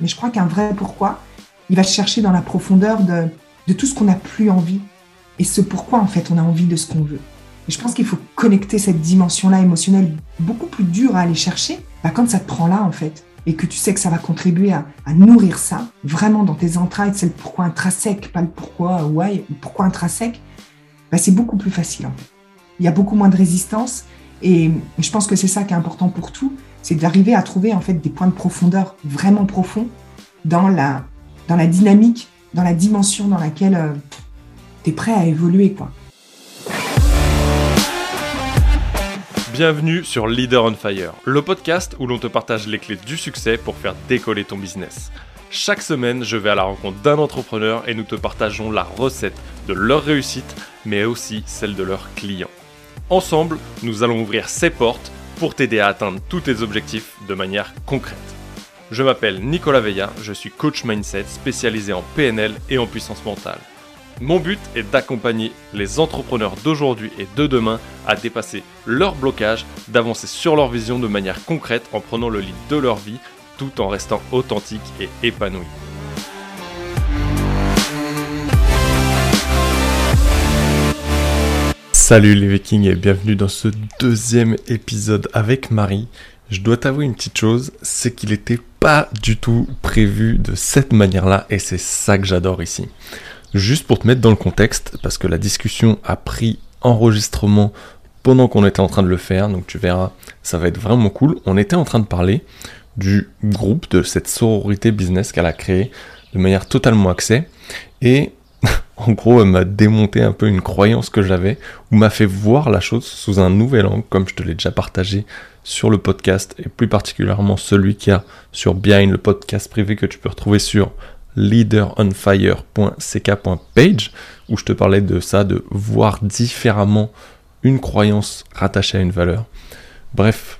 Mais je crois qu'un vrai pourquoi, il va chercher dans la profondeur de, tout ce qu'on n'a plus envie et ce pourquoi en fait on a envie de ce qu'on veut. Et je pense qu'il faut connecter cette dimension-là émotionnelle beaucoup plus dure à aller chercher bah, quand ça te prend là en fait et que tu sais que ça va contribuer à, nourrir ça vraiment dans tes entrailles, c'est le pourquoi intrinsèque, pas le pourquoi why, le pourquoi intrinsèque, bah, c'est beaucoup plus facile. Il y a beaucoup moins de résistance et je pense que c'est ça qui est important pour tout, c'est d'arriver à trouver en fait des points de profondeur vraiment profonds dans la, dynamique, dans la dimension dans laquelle euh, tu es prêt à évoluer. Bienvenue sur Leader on Fire, le podcast où l'on te partage les clés du succès pour faire décoller ton business. Chaque semaine, je vais à la rencontre d'un entrepreneur et nous te partageons la recette de leur réussite, mais aussi celle de leurs clients. Ensemble, nous allons ouvrir ces portes pour t'aider à atteindre tous tes objectifs de manière concrète. Je m'appelle Nicolas Veilla, je suis coach mindset spécialisé en PNL et en puissance mentale. Mon but est d'accompagner les entrepreneurs d'aujourd'hui et de demain à dépasser leurs blocages, d'avancer sur leur vision de manière concrète en prenant le lead de leur vie tout en restant authentique et épanoui. Salut les Vikings et bienvenue dans ce deuxième épisode avec Marie. Je dois t'avouer une petite chose, c'est qu'il n'était pas du tout prévu de cette manière-là et c'est ça que j'adore ici. Juste pour te mettre dans le contexte, parce que la discussion a pris enregistrement pendant qu'on était en train de le faire, donc tu verras, ça va être vraiment cool. On était en train de parler du groupe, de cette sororité business qu'elle a créée de manière totalement axée. Et en gros, elle m'a démonté un peu une croyance que j'avais, ou m'a fait voir la chose sous un nouvel angle, comme je te l'ai déjà partagé sur le podcast, et plus particulièrement celui qui a sur Behind, le podcast privé que tu peux retrouver sur leaderonfire.ck.page, où je te parlais de ça, de voir différemment une croyance rattachée à une valeur. Bref.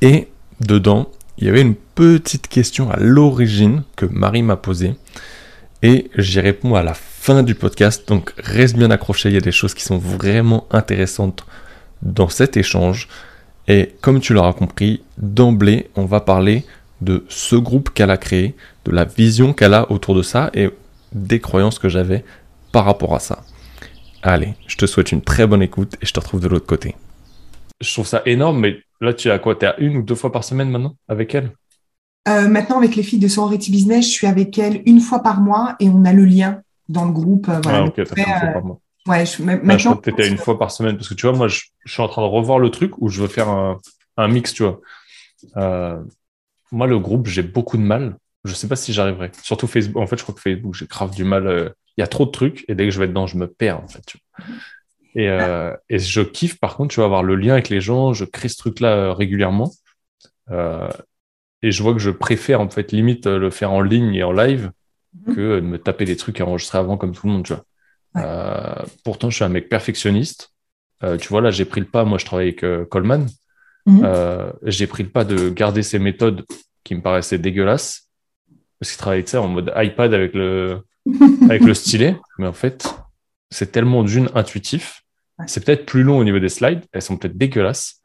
Et dedans, il y avait une petite question à l'origine que Marie m'a posée et j'y réponds à la fin du podcast. Donc reste bien accroché, il y a des choses qui sont vraiment intéressantes dans cet échange. Et comme tu l'auras compris, d'emblée, on va parler de ce groupe qu'elle a créé, de la vision qu'elle a autour de ça et des croyances que j'avais par rapport à ça. Allez, je te souhaite une très bonne écoute et je te retrouve de l'autre côté. Je trouve ça énorme, mais Là, tu es à quoi? Tu es à une ou deux fois par semaine maintenant avec elle? Euh, Maintenant, avec les filles de Sorority Business, je suis avec elle une fois par mois et on a le lien dans le groupe. Euh, voilà. Ah, ok, fait une fois par mois. Ouais, je, maintenant, je crois que tu étais une fois par semaine parce que tu vois, moi, je, suis en train de revoir le truc où je veux faire un, un mix, tu vois. Euh, moi, le groupe, j'ai beaucoup de mal. Je sais pas si j'arriverai. Surtout Facebook. En fait, je crois que Facebook, j'ai grave du mal. Il y a trop de trucs et dès que je vais dedans, je me perds, en fait. Tu vois. Et, euh, et, je kiffe, par contre, tu vas avoir le lien avec les gens. Je crée ce truc-là euh, régulièrement. Euh, et je vois que je préfère, en fait, limite le faire en ligne et en live mhm. que de me taper des trucs et enregistrer avant comme tout le monde, tu vois. Euh, pourtant, je suis un mec perfectionniste. Euh, tu vois, là, j'ai pris le pas. Moi, je travaille avec Coleman. Mhm. j'ai pris le pas de garder ces méthodes qui me paraissaient dégueulasses. Parce qu'il travaillait, ça en mode iPad avec le, avec le stylet. Mais en fait, c'est tellement d'une intuitif c'est peut-être plus long au niveau des slides, elles sont peut-être dégueulasses,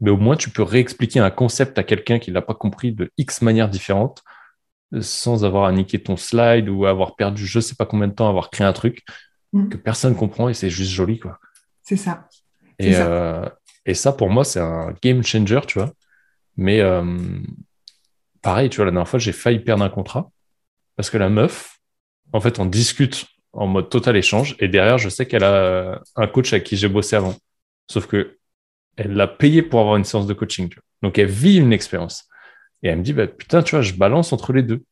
mais au moins tu peux réexpliquer un concept à quelqu'un qui l'a pas compris de X manières différentes sans avoir à niquer ton slide ou avoir perdu je sais pas combien de temps à avoir créé un truc mm. que personne comprend et c'est juste joli quoi. C'est ça. Et ça. Euh, et ça pour moi c'est un game changer tu vois. Mais euh, pareil tu vois la dernière fois j'ai failli perdre un contrat parce que la meuf en fait on discute en mode total échange. Et derrière, je sais qu'elle a un coach avec qui j'ai bossé avant. Sauf que elle l'a payé pour avoir une séance de coaching. Donc, elle vit une expérience. Et elle me dit, bah, putain, tu vois, je balance entre les deux.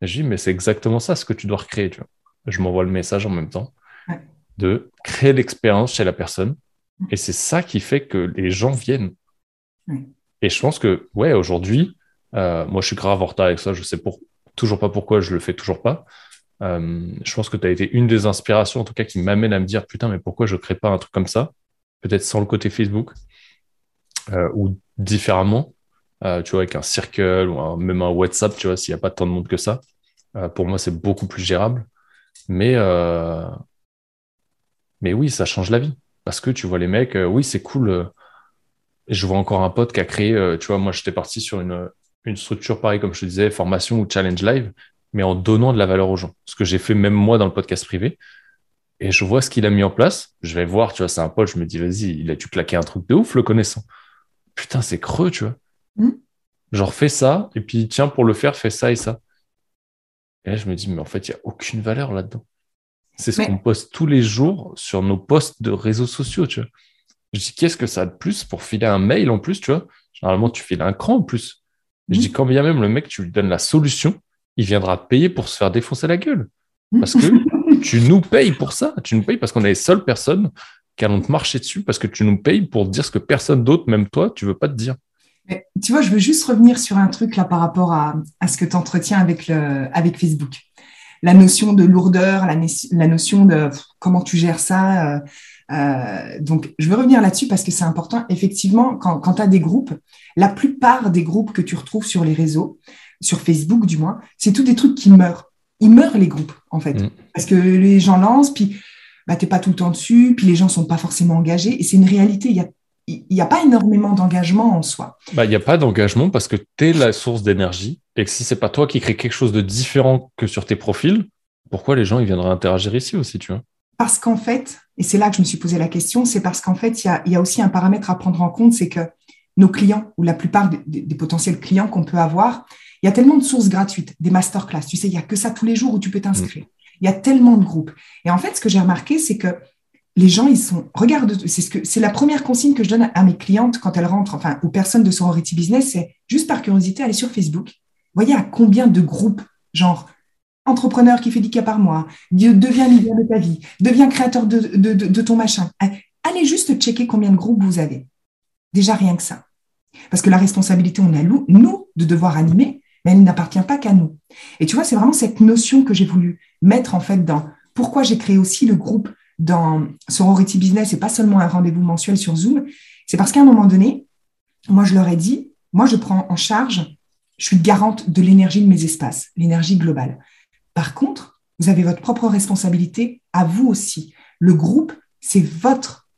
Et je dis, mais c'est exactement ça ce que tu dois recréer. Tu vois. Je m'envoie le message en même temps de créer l'expérience chez la personne. Mm. Et c'est ça qui fait que les gens viennent. Et je pense que, ouais, aujourd'hui, euh, moi, je suis grave en retard avec ça. Je sais pour, toujours pas pourquoi je le fais toujours pas. Euh, je pense que tu as été une des inspirations, en tout cas, qui m'amène à me dire putain, mais pourquoi je crée pas un truc comme ça? Peut-être sans le côté Facebook euh, ou différemment, euh, tu vois, avec un circle ou même un WhatsApp, tu vois, s'il n'y a pas tant de monde que ça. pour moi, c'est beaucoup plus gérable. Mais, mais oui, ça change la vie. Parce que tu vois, les mecs, oui, c'est cool. je vois encore un pote qui a créé, tu vois, moi, j'étais parti sur une, une structure pareille, comme je te disais, formation ou challenge live, mais en donnant de la valeur aux gens. Ce que j'ai fait même moi dans le podcast privé. Et je vois ce qu'il a mis en place. Je vais voir, tu vois, c'est un pote, je me dis, vas-y, il a dû claquer un truc de ouf, le connaissant. Putain, c'est creux, tu vois. Hmm? Genre, fais ça, et puis tiens, pour le faire, fais ça et ça. Et là, je me dis, mais en fait, il n'y a aucune valeur là-dedans. C'est ce qu'on poste tous les jours sur nos posts de réseaux sociaux, tu vois. Je dis, qu'est-ce que ça a de plus pour filer un mail en plus, tu vois? Généralement, tu files un cran en plus. Je dis, quand bien même le mec, tu lui donnes la solution, il viendra payer pour se faire défoncer la gueule. Parce que tu nous payes pour ça. Tu nous payes parce qu'on est les seules personnes qui allons te marcher dessus, parce que tu nous payes pour dire ce que personne d'autre, même toi, tu veux pas te dire. Tu vois, je veux juste revenir sur un truc là par rapport à, ce que tu entretiens avec, le, avec Facebook. La notion de lourdeur, la, notion de comment tu gères ça. Euh, euh, donc, je veux revenir là-dessus parce que c'est important. Effectivement, quand, quand tu as des groupes, la plupart des groupes que tu retrouves sur les réseaux, sur Facebook du moins, c'est tous des trucs qui meurent. Ils meurent les groupes, en fait. Mm. Parce que les gens lancent, puis bah, tu n'es pas tout le temps dessus, puis les gens ne sont pas forcément engagés. Et c'est une réalité. Il y a il n'y a pas énormément d'engagement en soi. Bah, il n'y a pas d'engagement parce que tu es la source d'énergie et que si c'est pas toi qui crée quelque chose de différent que sur tes profils, pourquoi les gens ils viendraient interagir ici aussi, tu vois? Parce qu'en fait, et c'est là que je me suis posé la question, c'est parce qu'en fait, il y a, aussi un paramètre à prendre en compte, c'est que nos clients ou la plupart des, potentiels clients qu'on peut avoir, il y a tellement de sources gratuites, des masterclass. Tu sais, il n'y a que ça tous les jours où tu peux t'inscrire. Mm. Il y a tellement de groupes. Et en fait, ce que j'ai remarqué, c'est que les gens, ils sont. Regarde, c'est ce que c'est la première consigne que je donne à mes clientes quand elles rentrent, enfin, aux personnes de Sorority Business, c'est juste par curiosité, aller sur Facebook. Voyez à combien de groupes, genre entrepreneur qui fait 10 cas par mois, deviens leader de ta vie, deviens créateur de, de ton machin. Allez juste checker combien de groupes vous avez. Déjà rien que ça. Parce que la responsabilité, on a nous de devoir animer, mais elle n'appartient pas qu'à nous. Et tu vois, c'est vraiment cette notion que j'ai voulu mettre en fait dans pourquoi j'ai créé aussi le groupe dans Sorority Business et pas seulement un rendez-vous mensuel sur Zoom. C'est parce qu'à un moment donné, moi, je leur ai dit, moi, je prends en charge, je suis garante de l'énergie de mes espaces, l'énergie globale. Par contre, vous avez votre propre responsabilité à vous aussi. Le groupe, c'est votre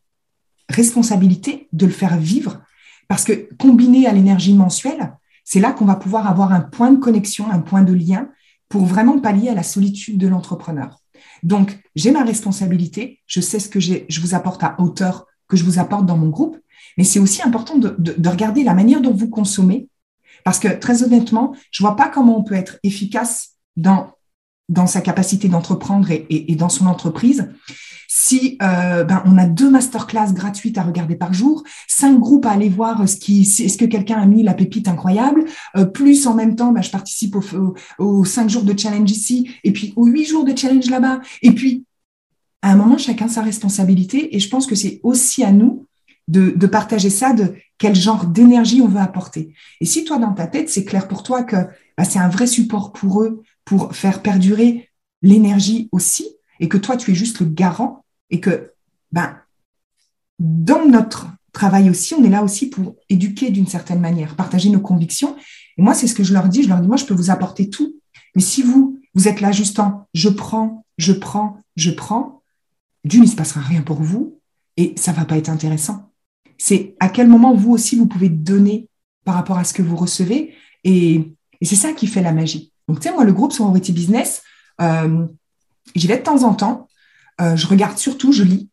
responsabilité de le faire vivre parce que combiné à l'énergie mensuelle, c'est là qu'on va pouvoir avoir un point de connexion, un point de lien pour vraiment pallier à la solitude de l'entrepreneur. Donc, j'ai ma responsabilité, je sais ce que je vous apporte à hauteur, que je vous apporte dans mon groupe, mais c'est aussi important de, regarder la manière dont vous consommez, parce que très honnêtement, je vois pas comment on peut être efficace dans sa capacité d'entreprendre et, dans son entreprise si euh, ben, on a deux masterclass gratuites à regarder par jour, cinq groupes à aller voir ce qui, est-ce que quelqu'un a mis la pépite incroyable, euh, plus en même temps, ben, je participe aux, cinq jours de challenge ici, et puis aux huit jours de challenge là-bas, et puis à un moment, chacun sa responsabilité, et je pense que c'est aussi à nous de, partager ça, de quel genre d'énergie on veut apporter. Et si toi, dans ta tête, c'est clair pour toi que ben, c'est un vrai support pour eux, pour faire perdurer l'énergie aussi, et que toi, tu es juste le garant et que ben, dans notre travail aussi, on est là aussi pour éduquer d'une certaine manière, partager nos convictions. Et moi, c'est ce que je leur dis. Je leur dis, moi, je peux vous apporter tout. Mais si vous, vous êtes là juste en je prends, je prends, je prends, d'une, il ne se passera rien pour vous et ça ne va pas être intéressant. C'est à quel moment vous aussi, vous pouvez donner par rapport à ce que vous recevez. Et, c'est ça qui fait la magie. Donc, tu sais, moi, le groupe Sorority Business, euh, J'y vais de temps en temps. Euh, je regarde surtout, je lis.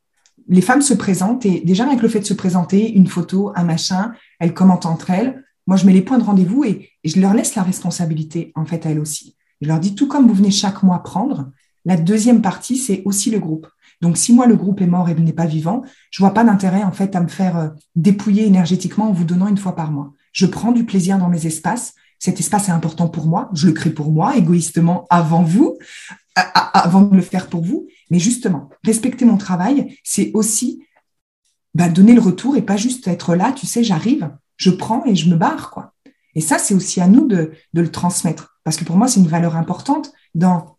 Les femmes se présentent et déjà avec le fait de se présenter, une photo, un machin, elles commentent entre elles. Moi, je mets les points de rendez-vous et, je leur laisse la responsabilité, en fait, à elles aussi. Je leur dis, tout comme vous venez chaque mois prendre, la deuxième partie, c'est aussi le groupe. Donc, si moi, le groupe est mort et n'est pas vivant, je vois pas d'intérêt, en fait, à me faire euh, dépouiller énergétiquement en vous donnant une fois par mois. Je prends du plaisir dans mes espaces. Cet espace est important pour moi. Je le crée pour moi, égoïstement, avant vous avant de le faire pour vous. Mais justement, respecter mon travail, c'est aussi bah, donner le retour et pas juste être là, tu sais, j'arrive, je prends et je me barre. quoi. Et ça, c'est aussi à nous de, le transmettre. Parce que pour moi, c'est une valeur importante dans,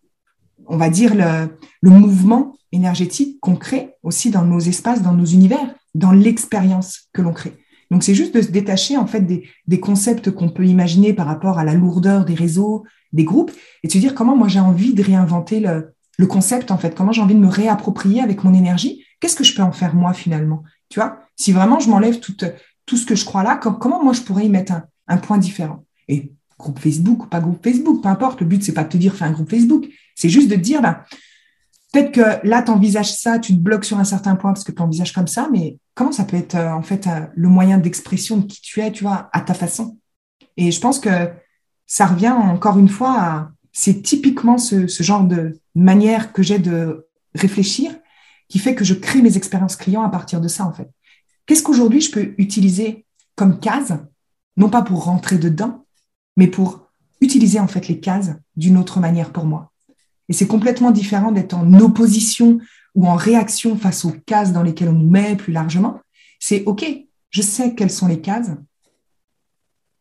on va dire, le, mouvement énergétique qu'on crée aussi dans nos espaces, dans nos univers, dans l'expérience que l'on crée. Donc, c'est juste de se détacher en fait des, des concepts qu'on peut imaginer par rapport à la lourdeur des réseaux, des groupes et de se dire comment moi j'ai envie de réinventer le, concept en fait, comment j'ai envie de me réapproprier avec mon énergie, qu'est-ce que je peux en faire moi finalement, tu vois? Si vraiment je m'enlève tout, tout ce que je crois là, comment moi je pourrais y mettre un, point différent? Et groupe Facebook ou pas groupe Facebook, peu importe. Le but, c'est pas de te dire fais un groupe Facebook. C'est juste de te dire, ben, peut-être que là, tu envisages ça, tu te bloques sur un certain point parce que tu envisages comme ça, mais comment ça peut être euh, en fait euh, le moyen d'expression de qui tu es, tu vois, à ta façon? Et je pense que ça revient encore une fois à, c'est typiquement ce, ce, genre de manière que j'ai de réfléchir qui fait que je crée mes expériences clients à partir de ça, en fait. Qu'est-ce qu'aujourd'hui je peux utiliser comme case, non pas pour rentrer dedans, mais pour utiliser en fait les cases d'une autre manière pour moi. Et c'est complètement différent d'être en opposition ou en réaction face aux cases dans lesquelles on nous met plus largement. C'est OK, je sais quelles sont les cases,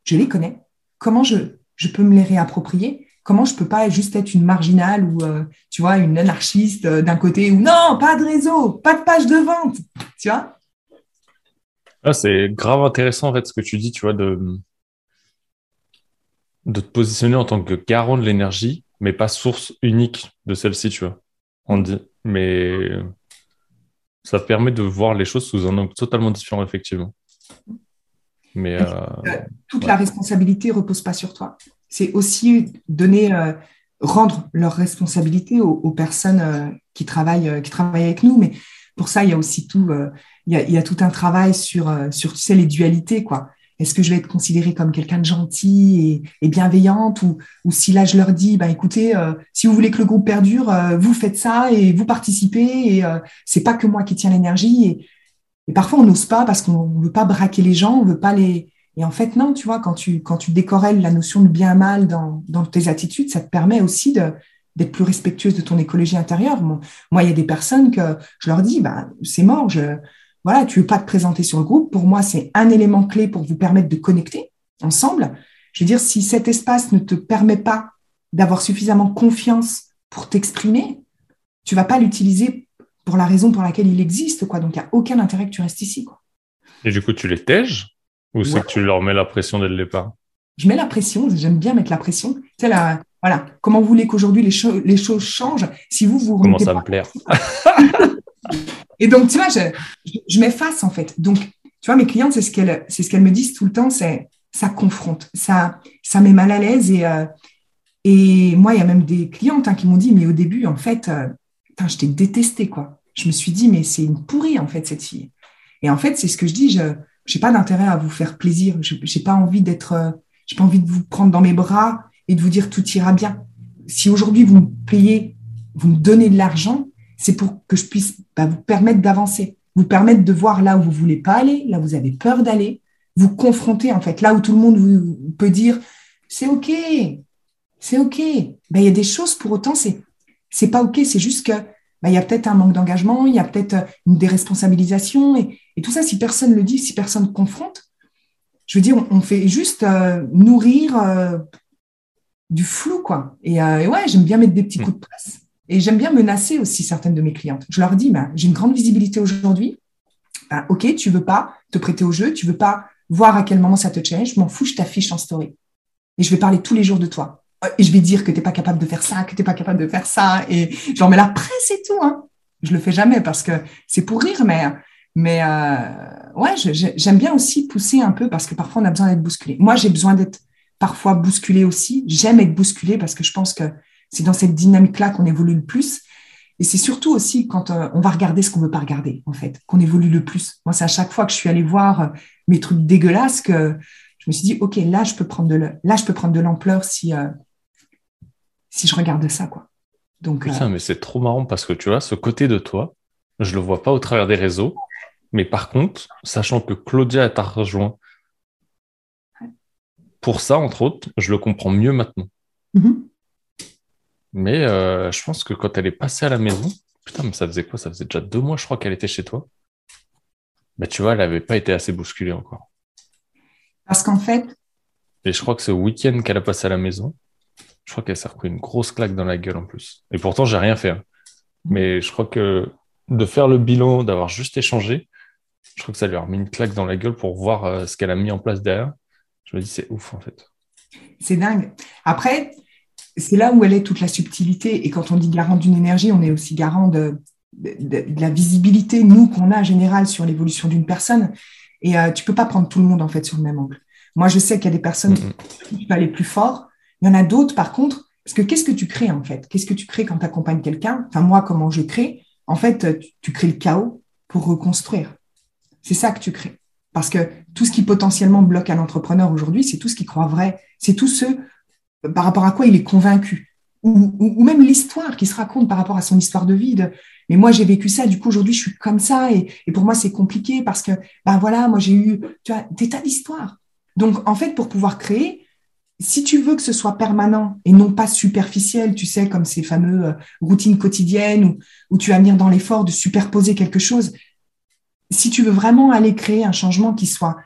je les connais. Comment je, je peux me les réapproprier Comment je peux pas juste être une marginale ou euh, tu vois une anarchiste euh, d'un côté ou non, pas de réseau, pas de page de vente, tu ah, C'est grave intéressant en fait ce que tu dis, tu vois de te positionner en tant que garant de l'énergie, mais pas source unique de celle-ci, tu vois. Mais ça permet de voir les choses sous un angle totalement différent, effectivement. Mais euh, toute la responsabilité repose pas sur toi. C'est aussi donner, euh, rendre leur responsabilité aux, personnes euh, qui travaillent, qui travaillent avec nous. Mais pour ça, il y a aussi tout, il y a, il y a tout un travail sur, sur tu sais, les dualités, quoi. Est-ce que je vais être considérée comme quelqu'un de gentil et, bienveillante ou, ou, si là je leur dis, bah écoutez, euh, si vous voulez que le groupe perdure, euh, vous faites ça et vous participez et euh, c'est pas que moi qui tiens l'énergie et, et, parfois on n'ose pas parce qu'on veut pas braquer les gens, on veut pas les et en fait non, tu vois, quand tu quand tu décorelles la notion de bien mal dans, dans tes attitudes, ça te permet aussi de d'être plus respectueuse de ton écologie intérieure. Moi, il y a des personnes que je leur dis, bah c'est mort, je voilà, tu veux pas te présenter sur le groupe. Pour moi, c'est un élément clé pour vous permettre de connecter ensemble. Je veux dire, si cet espace ne te permet pas d'avoir suffisamment confiance pour t'exprimer, tu vas pas l'utiliser pour la raison pour laquelle il existe, quoi. Donc, il n'y a aucun intérêt que tu restes ici, quoi. Et du coup, tu les tèges ou c'est que tu leur mets la pression dès le départ? Je mets la pression, j'aime bien mettre la pression. C'est la, voilà, comment vous voulez qu'aujourd'hui les, les, choses changent si vous vous Comment ça me plaire? Et donc, tu vois, je, je, m'efface en fait. Donc, tu vois, mes clientes, c'est ce qu'elles, c'est ce qu'elles me disent tout le temps, c'est ça confronte, ça, ça met mal à l'aise. Et, euh, et moi, il y a même des clientes hein, qui m'ont dit, mais au début, en fait, euh, je t'ai détesté, quoi. Je me suis dit, mais c'est une pourrie, en fait, cette fille. Et en fait, c'est ce que je dis, je n'ai pas d'intérêt à vous faire plaisir. Je n'ai pas envie d'être, euh, j'ai pas envie de vous prendre dans mes bras et de vous dire tout ira bien. Si aujourd'hui, vous me payez, vous me donnez de l'argent, c'est pour que je puisse bah, vous permettre d'avancer, vous permettre de voir là où vous voulez pas aller, là où vous avez peur d'aller, vous confronter en fait, là où tout le monde peut dire c'est ok, c'est ok. Ben, il y a des choses pour autant c'est c'est pas ok, c'est juste que ben, il y a peut-être un manque d'engagement, il y a peut-être une déresponsabilisation et, et, tout ça si personne le dit, si personne confronte, je veux dire on, fait juste euh, nourrir euh, du flou quoi. Et, euh, et ouais, j'aime bien mettre des petits coups de presse. Et j'aime bien menacer aussi certaines de mes clientes. Je leur dis, bah, j'ai une grande visibilité aujourd'hui. Bah, ok, tu veux pas te prêter au jeu, tu veux pas voir à quel moment ça te challenge, je m'en fous, je t'affiche en story. Et je vais parler tous les jours de toi. Euh, et je vais dire que tu n'es pas capable de faire ça, que tu n'es pas capable de faire ça. Et leur mets la presse et tout. Hein. Je le fais jamais parce que c'est pour rire, mais, mais euh, ouais, j'aime bien aussi pousser un peu parce que parfois on a besoin d'être bousculé. Moi, j'ai besoin d'être parfois bousculé aussi. J'aime être bousculé parce que je pense que c'est dans cette dynamique-là qu'on évolue le plus. Et c'est surtout aussi quand euh, on va regarder ce qu'on veut pas regarder, en fait, qu'on évolue le plus. Moi, c'est à chaque fois que je suis allée voir mes trucs dégueulasses que je me suis dit, OK, là, je peux prendre de, là, je peux prendre de l'ampleur si, si je regarde ça, quoi. Donc, Putain, mais c'est trop marrant parce que tu vois, ce côté de toi, je le vois pas au travers des réseaux. Mais par contre, sachant que Claudia t'a rejoint pour ça, entre autres, je le comprends mieux maintenant. Mm-hmm. Mais euh, je pense que quand elle est passée à la maison, putain, mais ça faisait quoi? Ça faisait déjà deux mois, je crois, qu'elle était chez toi. Bah, tu vois, elle n'avait pas été assez bousculée encore. Parce qu'en fait. Et je crois que ce week-end qu'elle a passé à la maison, je crois qu'elle s'est repris une grosse claque dans la gueule en plus. Et pourtant, j'ai rien fait. Hein. Mais je crois que de faire le bilan, d'avoir juste échangé, je crois que ça lui a remis une claque dans la gueule pour voir euh, ce qu'elle a mis en place derrière. Je me dis, c'est ouf en fait. C'est dingue. Après, c'est là où elle est toute la subtilité. Et quand on dit garant d'une énergie, on est aussi garant de, la visibilité, nous, qu'on a en général sur l'évolution d'une personne. Et euh, tu peux pas prendre tout le monde, en fait, sur le même angle. Moi, je sais qu'il y a des personnes qui peuvent aller plus fort. Il y en a d'autres, par contre, parce que qu'est-ce que tu crées en fait? Qu'est-ce que tu crées quand tu accompagnes quelqu'un? Enfin, moi, comment je crée? En fait, tu crées le chaos pour reconstruire. C'est ça que tu crées. Parce que tout ce qui potentiellement bloque un entrepreneur aujourd'hui, c'est tout ce qu'il croit vrai. C'est tout ce par rapport à quoi il est convaincu. Ou, même l'histoire qui se raconte par rapport à son histoire de vie. mais moi, j'ai vécu ça, du coup, aujourd'hui, je suis comme ça. Et, pour moi, c'est compliqué parce que, ben voilà, moi, j'ai eu tu des tas d'histoires. Donc, en fait, pour pouvoir créer, si tu veux que ce soit permanent et non pas superficiel, tu sais, comme ces fameux euh, routines quotidiennes où, tu vas venir dans l'effort de superposer quelque chose, si tu veux vraiment aller créer un changement qui soit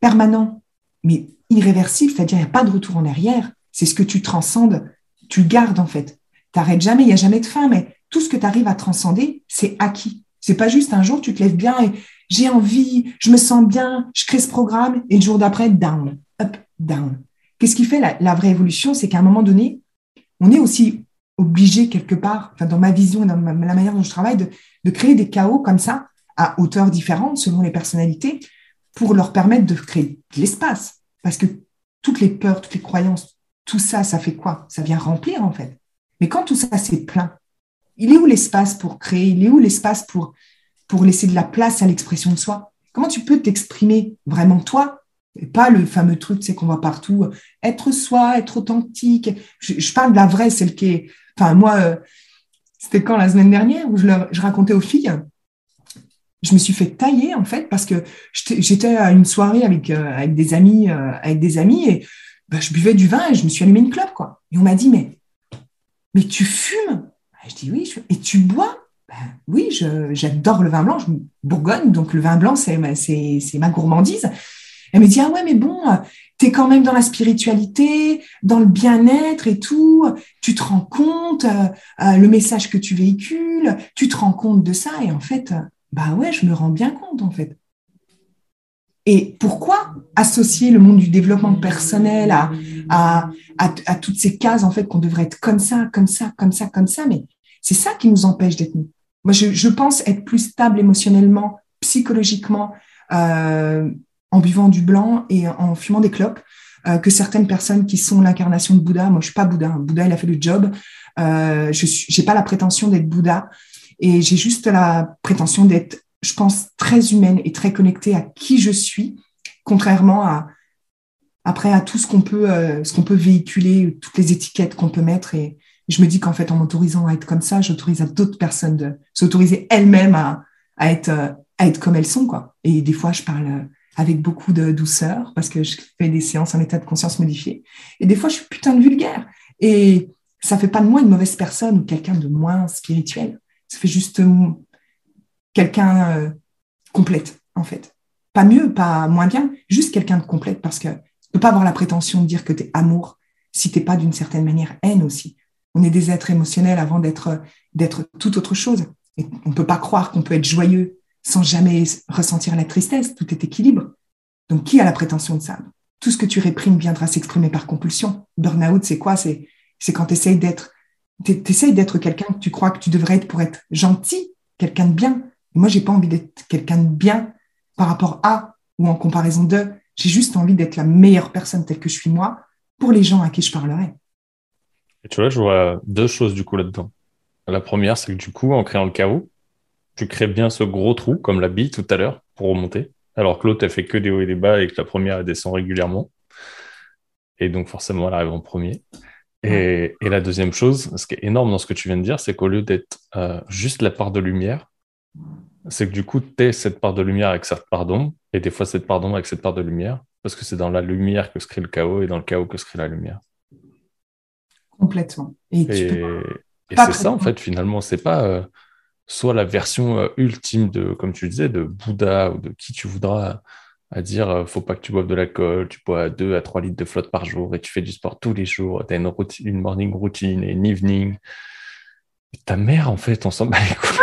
permanent, mais irréversible, c'est-à-dire il n'y a pas de retour en arrière, c'est ce que tu transcendes, tu le gardes en fait. Tu n'arrêtes jamais, il n'y a jamais de fin, mais tout ce que tu arrives à transcender, c'est acquis. C'est pas juste un jour, tu te lèves bien et j'ai envie, je me sens bien, je crée ce programme et le jour d'après, down, up, down. Qu'est-ce qui fait la, vraie évolution C'est qu'à un moment donné, on est aussi obligé quelque part, dans ma vision et dans la manière dont je travaille, de, créer des chaos comme ça, à hauteur différente selon les personnalités, pour leur permettre de créer de l'espace. Parce que toutes les peurs, toutes les croyances, tout ça, ça fait quoi? Ça vient remplir en fait. Mais quand tout ça c'est plein, il est où l'espace pour créer? Il est où l'espace pour, pour laisser de la place à l'expression de soi? Comment tu peux t'exprimer vraiment toi pas le fameux truc, c'est qu'on voit partout, être soi, être authentique. Je, parle de la vraie, celle qui est. Enfin, moi, euh, c'était quand la semaine dernière où je, je racontais aux filles, je me suis fait tailler en fait parce que j'étais à une soirée avec, euh, avec des amis, euh, avec des amis et bah, je buvais du vin et je me suis allumé une clope quoi. Et on m'a dit mais mais tu fumes? Je dis oui. Et tu bois? Ben, Oui, j'adore le vin blanc. Je Bourgogne, donc le vin blanc c'est ma gourmandise. Elle me dit, ah ouais, mais bon, tu es quand même dans la spiritualité, dans le bien-être et tout, tu te rends compte, euh, euh, le message que tu véhicules, tu te rends compte de ça. Et en fait, bah ouais, je me rends bien compte, en fait. Et pourquoi associer le monde du développement personnel à, à, à, toutes ces cases, en fait, qu'on devrait être comme ça, comme ça, comme ça, comme ça, mais c'est ça qui nous empêche d'être nous. Moi, je, je, pense être plus stable émotionnellement, psychologiquement, euh, en buvant du blanc et en fumant des clopes euh, que certaines personnes qui sont l'incarnation de Bouddha. Moi, je suis pas Bouddha. Bouddha, il a fait le job. Euh, je n'ai pas la prétention d'être Bouddha et j'ai juste la prétention d'être, je pense, très humaine et très connectée à qui je suis, contrairement à après à tout ce qu'on peut, euh, ce qu'on peut véhiculer, toutes les étiquettes qu'on peut mettre. Et je me dis qu'en fait, en m'autorisant à être comme ça, j'autorise à d'autres personnes de s'autoriser elles-mêmes à, à être à être comme elles sont, quoi. Et des fois, je parle avec beaucoup de douceur parce que je fais des séances en état de conscience modifié. Et des fois, je suis putain de vulgaire. Et ça fait pas de moi une mauvaise personne ou quelqu'un de moins spirituel. Ça fait juste euh, quelqu'un euh, complète, en fait. Pas mieux, pas moins bien, juste quelqu'un de complète parce que tu peux pas avoir la prétention de dire que tu es amour si t'es pas d'une certaine manière haine aussi. On est des êtres émotionnels avant d'être toute autre chose. Et on peut pas croire qu'on peut être joyeux sans jamais ressentir la tristesse, tout est équilibre. Donc, qui a la prétention de ça? Tout ce que tu réprimes viendra s'exprimer par compulsion. Burnout, c'est quoi? C'est quand tu essayes d'être d'être quelqu'un que tu crois que tu devrais être pour être gentil, quelqu'un de bien. moi, j'ai pas envie d'être quelqu'un de bien par rapport à ou en comparaison de. J'ai juste envie d'être la meilleure personne telle que je suis moi pour les gens à qui je parlerai. Tu vois, je vois deux choses du coup là-dedans. La première, c'est que du coup, en créant le chaos, tu crées bien ce gros trou, comme la bille tout à l'heure, pour remonter. Alors que l'autre, elle fait que des hauts et des bas et que la première, elle descend régulièrement. Et donc, forcément, elle arrive en premier. Et, la deuxième chose, ce qui est énorme dans ce que tu viens de dire, c'est qu'au lieu d'être euh, juste la part de lumière, c'est que du coup, tu es cette part de lumière avec cette part d'ombre, et des fois cette part d'ombre avec cette part de lumière, parce que c'est dans la lumière que se crée le chaos et dans le chaos que se crée la lumière. Complètement. Et, c'est ça, en fait, finalement. C'est pas. Euh, soit la version euh, ultime de, comme tu disais, de Bouddha ou de qui tu voudras, à dire euh, faut pas que tu boives de l'alcool, tu bois 2 à 3 litres de flotte par jour et tu fais du sport tous les jours, tu as une, une morning routine et une evening. ta mère, en fait, on s'en bat les couilles.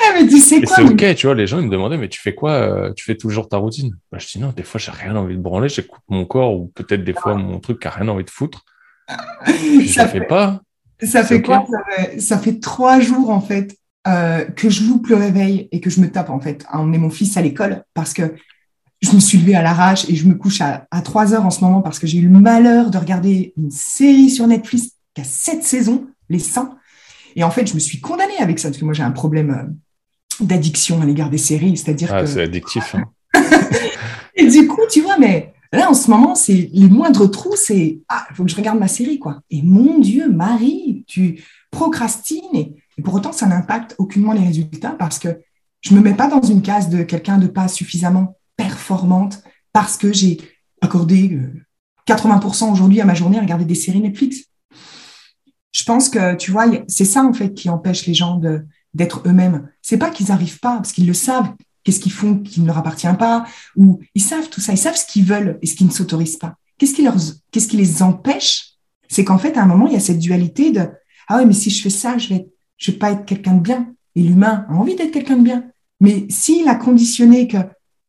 Ah, mais tu sais quoi C'est ok, tu vois, les gens ils me demandaient, mais tu fais quoi euh, Tu fais toujours ta routine? Bah, Je dis non, des fois j'ai rien envie de branler, j'écoute mon corps ou peut-être des fois mon truc qui a rien envie de foutre. je ne fais pas. Ça fait quoi ça fait trois jours en fait euh, que je loupe le réveil et que je me tape en fait à emmener mon fils à l'école parce que je me suis levée à l'arrache et je me couche à, à 3 heures en ce moment parce que j'ai eu le malheur de regarder une série sur Netflix qui a 7 saisons, Les 100. Et en fait, je me suis condamnée avec ça parce que moi, j'ai un problème euh, d'addiction à l'égard des séries. C'est-à-dire ah, que. C'est addictif. Hein. et du coup, tu vois, mais là, en ce moment, c'est les moindres trous, c'est Ah, il faut que je regarde ma série, quoi. Et mon Dieu, Marie, tu procrastines. Et pour autant, ça n'impacte aucunement les résultats parce que je me mets pas dans une case de quelqu'un de pas suffisamment performante parce que j'ai accordé 80% euh, aujourd'hui à ma journée à regarder des séries Netflix. Je pense que, tu vois, c'est ça en fait qui empêche les gens d'être eux-mêmes. C'est pas qu'ils n'arrivent pas, parce qu'ils le savent, qu'est-ce qu'ils font qui ne leur appartient pas, ou ils savent tout ça, ils savent ce qu'ils veulent et ce qu'ils ne s'autorisent pas. Qu'est-ce qui, qu'est-ce qui les empêche? C'est qu'en fait, à un moment, il y a cette dualité de Ah oui, mais si je fais ça, je vais, je vais pas être quelqu'un de bien. Et l'humain a envie d'être quelqu'un de bien. Mais s'il a conditionné que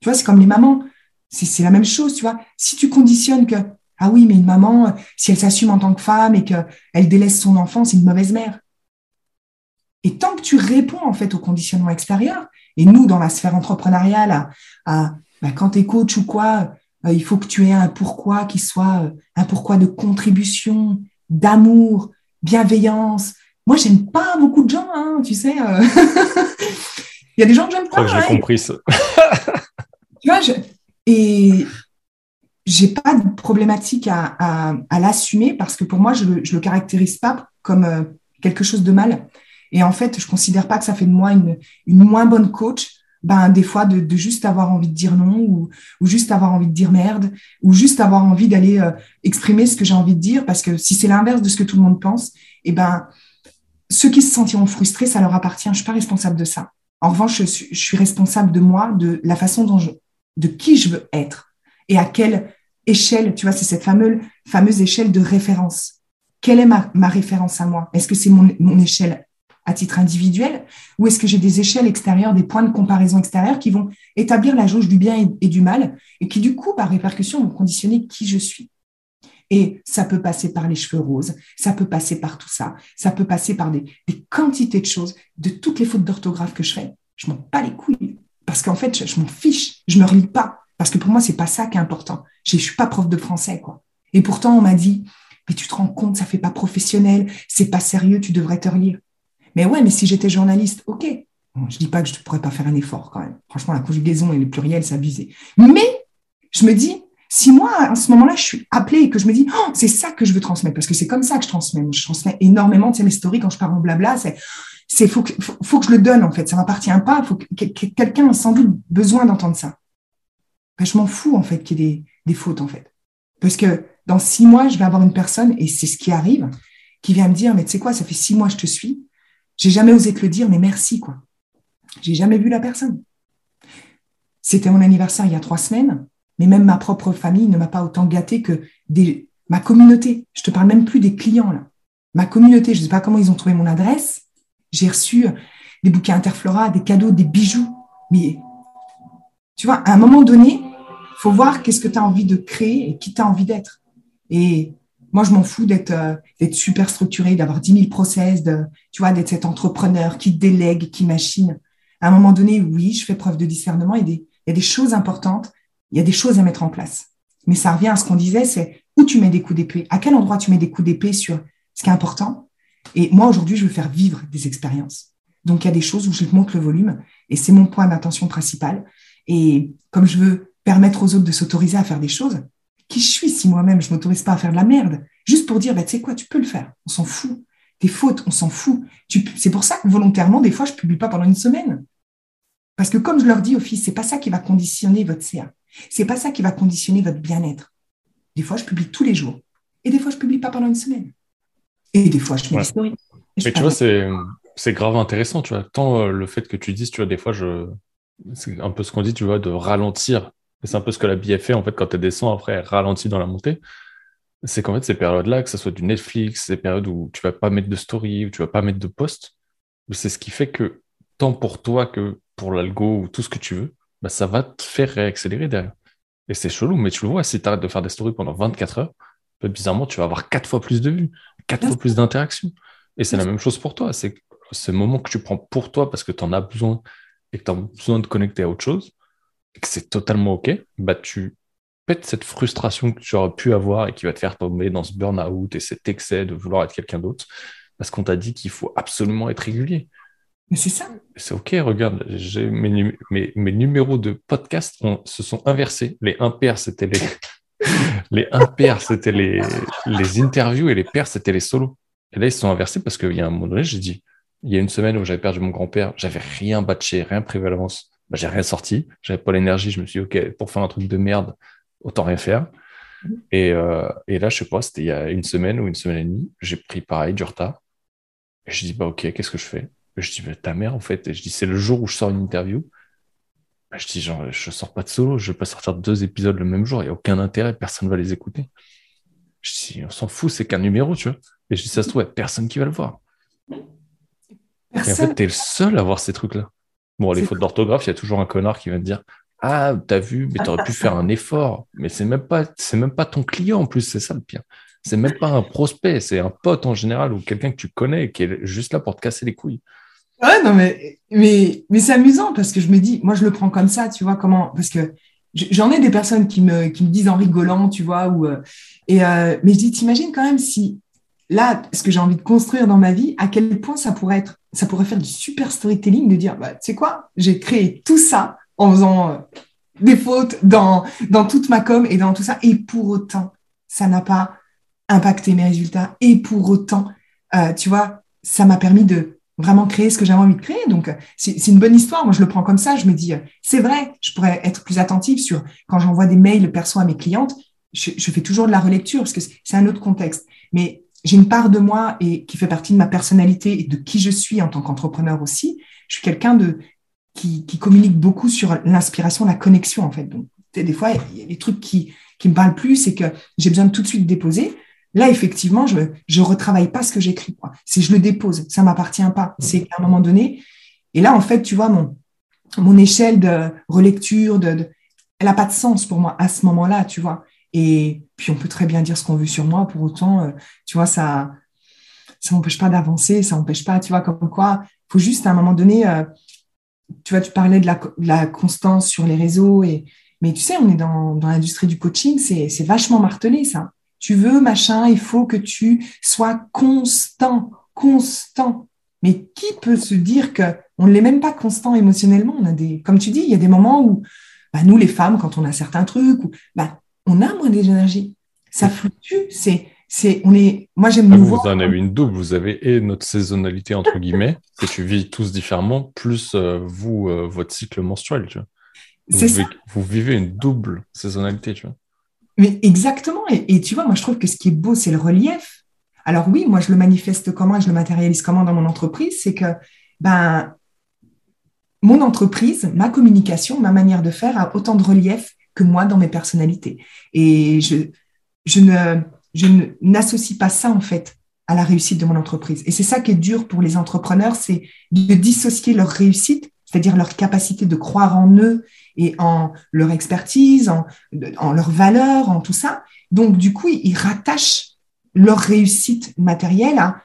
tu vois, c'est comme les mamans. C'est la même chose, tu vois. Si tu conditionnes que, ah oui, mais une maman, si elle s'assume en tant que femme et qu'elle délaisse son enfant, c'est une mauvaise mère. Et tant que tu réponds en fait au conditionnement extérieur, et nous, dans la sphère entrepreneuriale, à, bah, quand tu es coach ou quoi, euh, il faut que tu aies un pourquoi qui soit euh, un pourquoi de contribution, d'amour, bienveillance. Moi, j'aime pas beaucoup de gens, hein, tu sais. Euh. il y a des gens que j'aime pas. Je crois que j'ai compris ça. Tu vois, je, et j'ai pas de problématique à, l'assumer parce que pour moi, je, je le caractérise pas comme euh, quelque chose de mal. Et en fait, je considère pas que ça fait de moi une, une moins bonne coach. Ben, des fois, de, juste avoir envie de dire non ou, ou, juste avoir envie de dire merde ou juste avoir envie d'aller euh, exprimer ce que j'ai envie de dire parce que si c'est l'inverse de ce que tout le monde pense, et eh ben, ceux qui se sentiront frustrés, ça leur appartient. Je suis pas responsable de ça. En revanche, je suis, responsable de moi, de la façon dont je, de qui je veux être et à quelle échelle, tu vois, c'est cette fameuse, fameuse échelle de référence. Quelle est ma, référence à moi? Est-ce que c'est mon, mon échelle à titre individuel ou est-ce que j'ai des échelles extérieures, des points de comparaison extérieurs qui vont établir la jauge du bien et, du mal et qui, du coup, par répercussion, vont conditionner qui je suis? Et ça peut passer par les cheveux roses, ça peut passer par tout ça, ça peut passer par des, quantités de choses, de toutes les fautes d'orthographe que je fais. Je m'en bats les couilles. Parce qu'en fait, je, m'en fiche, je me relis pas. Parce que pour moi, c'est pas ça qui est important. Je, ne suis pas prof de français, quoi. Et pourtant, on m'a dit, mais tu te rends compte, ça fait pas professionnel, c'est pas sérieux, tu devrais te relire. Mais ouais, mais si j'étais journaliste, ok. Bon, je dis pas que je ne pourrais pas faire un effort quand même. Franchement, la conjugaison et le pluriel, c'est abusé. Mais je me dis, si moi, à ce moment-là, je suis appelée et que je me dis, oh, c'est ça que je veux transmettre, parce que c'est comme ça que je transmets. Je transmets énormément, de ces mes stories, quand je parle en blabla, c'est, c'est faut que, faut, que je le donne en fait. Ça m'appartient pas. Faut que, quelqu'un a sans doute besoin d'entendre ça. Ben, je m'en fous en fait qu'il y ait des, des, fautes en fait, parce que dans six mois, je vais avoir une personne et c'est ce qui arrive, qui vient me dire mais tu sais quoi, ça fait six mois que je te suis. J'ai jamais osé te le dire, mais merci quoi. J'ai jamais vu la personne. C'était mon anniversaire il y a trois semaines, mais même ma propre famille ne m'a pas autant gâté que des, ma communauté. Je te parle même plus des clients là. Ma communauté, je ne sais pas comment ils ont trouvé mon adresse, j'ai reçu des bouquets Interflora, des cadeaux, des bijoux. Mais tu vois, à un moment donné, faut voir qu'est-ce que tu as envie de créer et qui tu as envie d'être. Et moi, je m'en fous d'être euh, super structuré, d'avoir 10 000 process, de, tu vois, d'être cet entrepreneur qui délègue, qui machine. À un moment donné, oui, je fais preuve de discernement et il y a des choses importantes, il y a des choses à mettre en place. Mais ça revient à ce qu'on disait, c'est où tu mets des coups d'épée, à quel endroit tu mets des coups d'épée sur ce qui est important et moi, aujourd'hui, je veux faire vivre des expériences. Donc, il y a des choses où je monte le volume et c'est mon point d'attention principal. Et comme je veux permettre aux autres de s'autoriser à faire des choses, qui je suis si moi-même je m'autorise pas à faire de la merde? Juste pour dire, bah, tu sais quoi, tu peux le faire. On s'en fout. Tes fautes, on s'en fout. C'est pour ça que volontairement, des fois, je publie pas pendant une semaine. Parce que comme je leur dis au fils, c'est pas ça qui va conditionner votre CA. C'est pas ça qui va conditionner votre bien-être. Des fois, je publie tous les jours. Et des fois, je publie pas pendant une semaine. Et des fois, je fais ouais. Mais tu vois, c'est, c'est grave intéressant, tu vois. Tant euh, le fait que tu dises, tu vois, des fois, je... c'est un peu ce qu'on dit, tu vois, de ralentir. C'est un peu ce que la BF fait, en fait, quand elle descend, après, elle ralentit dans la montée. C'est qu'en fait, ces périodes-là, que ce soit du Netflix, ces périodes où tu vas pas mettre de story, où tu vas pas mettre de post, c'est ce qui fait que, tant pour toi que pour l'algo ou tout ce que tu veux, bah, ça va te faire réaccélérer derrière. Et c'est chelou, mais tu le vois, si tu arrêtes de faire des stories pendant 24 heures, bizarrement, tu vas avoir quatre fois plus de vues, quatre fois plus d'interactions. Et c'est la même chose pour toi. C'est ce moment que tu prends pour toi parce que tu en as besoin et que tu as besoin de connecter à autre chose, que c'est totalement OK, bah tu pètes cette frustration que tu aurais pu avoir et qui va te faire tomber dans ce burn-out et cet excès de vouloir être quelqu'un d'autre parce qu'on t'a dit qu'il faut absolument être régulier. Mais c'est ça. C'est OK, regarde, mes, mes, numéros de podcast se sont inversés. Les impairs, c'était les, les impairs, c'était les, les interviews et les pairs, c'était les solos. Et là, ils se sont inversés parce qu'il y a un moment donné, j'ai dit, il y a une semaine où j'avais perdu mon grand-père, j'avais rien batché, rien l'avance. Bah, j'ai rien sorti, j'avais pas l'énergie, je me suis dit, OK, pour faire un truc de merde, autant rien faire. Et, euh, et là, je sais pas, c'était il y a une semaine ou une semaine et demie, j'ai pris pareil du retard. Et je dis, bah, OK, qu'est-ce que je fais? Je dis, bah, ta mère, en fait. Et je dis, c'est le jour où je sors une interview. Bah, je dis, genre, je sors pas de solo, je vais pas sortir deux épisodes le même jour, il n'y a aucun intérêt, personne va les écouter. Je dis, on s'en fout, c'est qu'un numéro, tu vois. Et je dis, ça se trouve, il personne qui va le voir. Et en fait, tu es le seul à voir ces trucs-là. Bon, les fautes d'orthographe, il y a toujours un connard qui va te dire Ah, t'as vu, mais t'aurais pu faire un effort. Mais c'est même pas, c'est même pas ton client en plus, c'est ça le pire. C'est même pas un prospect, c'est un pote en général ou quelqu'un que tu connais qui est juste là pour te casser les couilles. Ouais, non, mais, mais, mais c'est amusant parce que je me dis, moi, je le prends comme ça, tu vois, comment, parce que j'en ai des personnes qui me, qui me disent en rigolant, tu vois, ou, euh, et, euh, mais je dis, t'imagines quand même si là, ce que j'ai envie de construire dans ma vie, à quel point ça pourrait être, ça pourrait faire du super storytelling de dire, bah, tu sais quoi, j'ai créé tout ça en faisant euh, des fautes dans, dans toute ma com et dans tout ça, et pour autant, ça n'a pas impacté mes résultats, et pour autant, euh, tu vois, ça m'a permis de vraiment créer ce que j'avais envie de créer. Donc, c'est une bonne histoire. Moi, je le prends comme ça. Je me dis, c'est vrai, je pourrais être plus attentive sur quand j'envoie des mails perso à mes clientes. Je, fais toujours de la relecture parce que c'est un autre contexte. Mais j'ai une part de moi et qui fait partie de ma personnalité et de qui je suis en tant qu'entrepreneur aussi. Je suis quelqu'un de qui, qui, communique beaucoup sur l'inspiration, la connexion en fait. Donc des fois il y a des trucs qui qui me parlent plus et que j'ai besoin de tout de suite déposer. Là effectivement je je retravaille pas ce que j'écris. Je le dépose, ça m'appartient pas. C'est à un moment donné. Et là en fait tu vois mon échelle de relecture de, elle a pas de sens pour moi à ce moment-là, tu vois. Et puis on peut très bien dire ce qu'on veut sur moi, pour autant, euh, tu vois, ça ça m'empêche pas d'avancer, ça m'empêche pas, tu vois, comme quoi, il faut juste à un moment donné, euh, tu vois, tu parlais de la, constance sur les réseaux, et, mais tu sais, on est dans l'industrie du coaching, c'est vachement martelé ça. Tu veux, machin, il faut que tu sois constant, constant. Mais qui peut se dire que on ne l'est même pas constant émotionnellement? On a des, comme tu dis, il y a des moments où bah, nous, les femmes, quand on a certains trucs, bah, on a moins d'énergie. Ça fluctue. C'est, c'est, on est. Moi, j'aime ah, Vous en avez une double. Vous avez et notre saisonnalité entre guillemets que tu vis tous différemment, plus euh, vous euh, votre cycle menstruel. Tu vois. Vous, vivez, vous vivez une double saisonnalité, tu vois. Mais exactement. Et, tu vois, moi, je trouve que ce qui est beau, c'est le relief. Alors oui, moi, je le manifeste comment, je le matérialise comment dans mon entreprise, c'est que ben mon entreprise, ma communication, ma manière de faire a autant de relief que moi dans mes personnalités. Et je, je ne, je n'associe pas ça, en fait, à la réussite de mon entreprise. Et c'est ça qui est dur pour les entrepreneurs, c'est de dissocier leur réussite, c'est-à-dire leur capacité de croire en eux et en leur expertise, en, en leur valeur, en tout ça. Donc, du coup, ils rattachent leur réussite matérielle à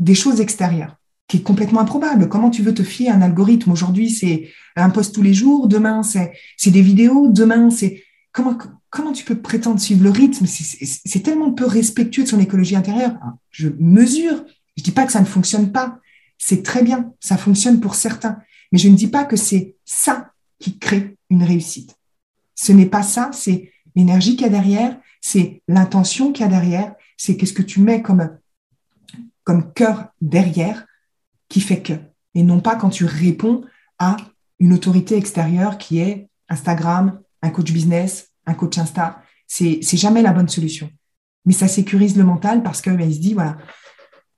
des choses extérieures qui est complètement improbable. Comment tu veux te fier à un algorithme? Aujourd'hui, c'est un post tous les jours, demain, c'est des vidéos, demain, c'est... Comment, comment tu peux prétendre suivre le rythme? C'est tellement peu respectueux de son écologie intérieure. Je mesure, je dis pas que ça ne fonctionne pas. C'est très bien, ça fonctionne pour certains. Mais je ne dis pas que c'est ça qui crée une réussite. Ce n'est pas ça, c'est l'énergie qu'il y a derrière, c'est l'intention qu'il y a derrière, c'est qu'est-ce que tu mets comme, comme cœur derrière qui fait que, et non pas quand tu réponds à une autorité extérieure qui est Instagram, un coach business, un coach Insta. C'est, jamais la bonne solution. Mais ça sécurise le mental parce qu'il ben, se dit, voilà,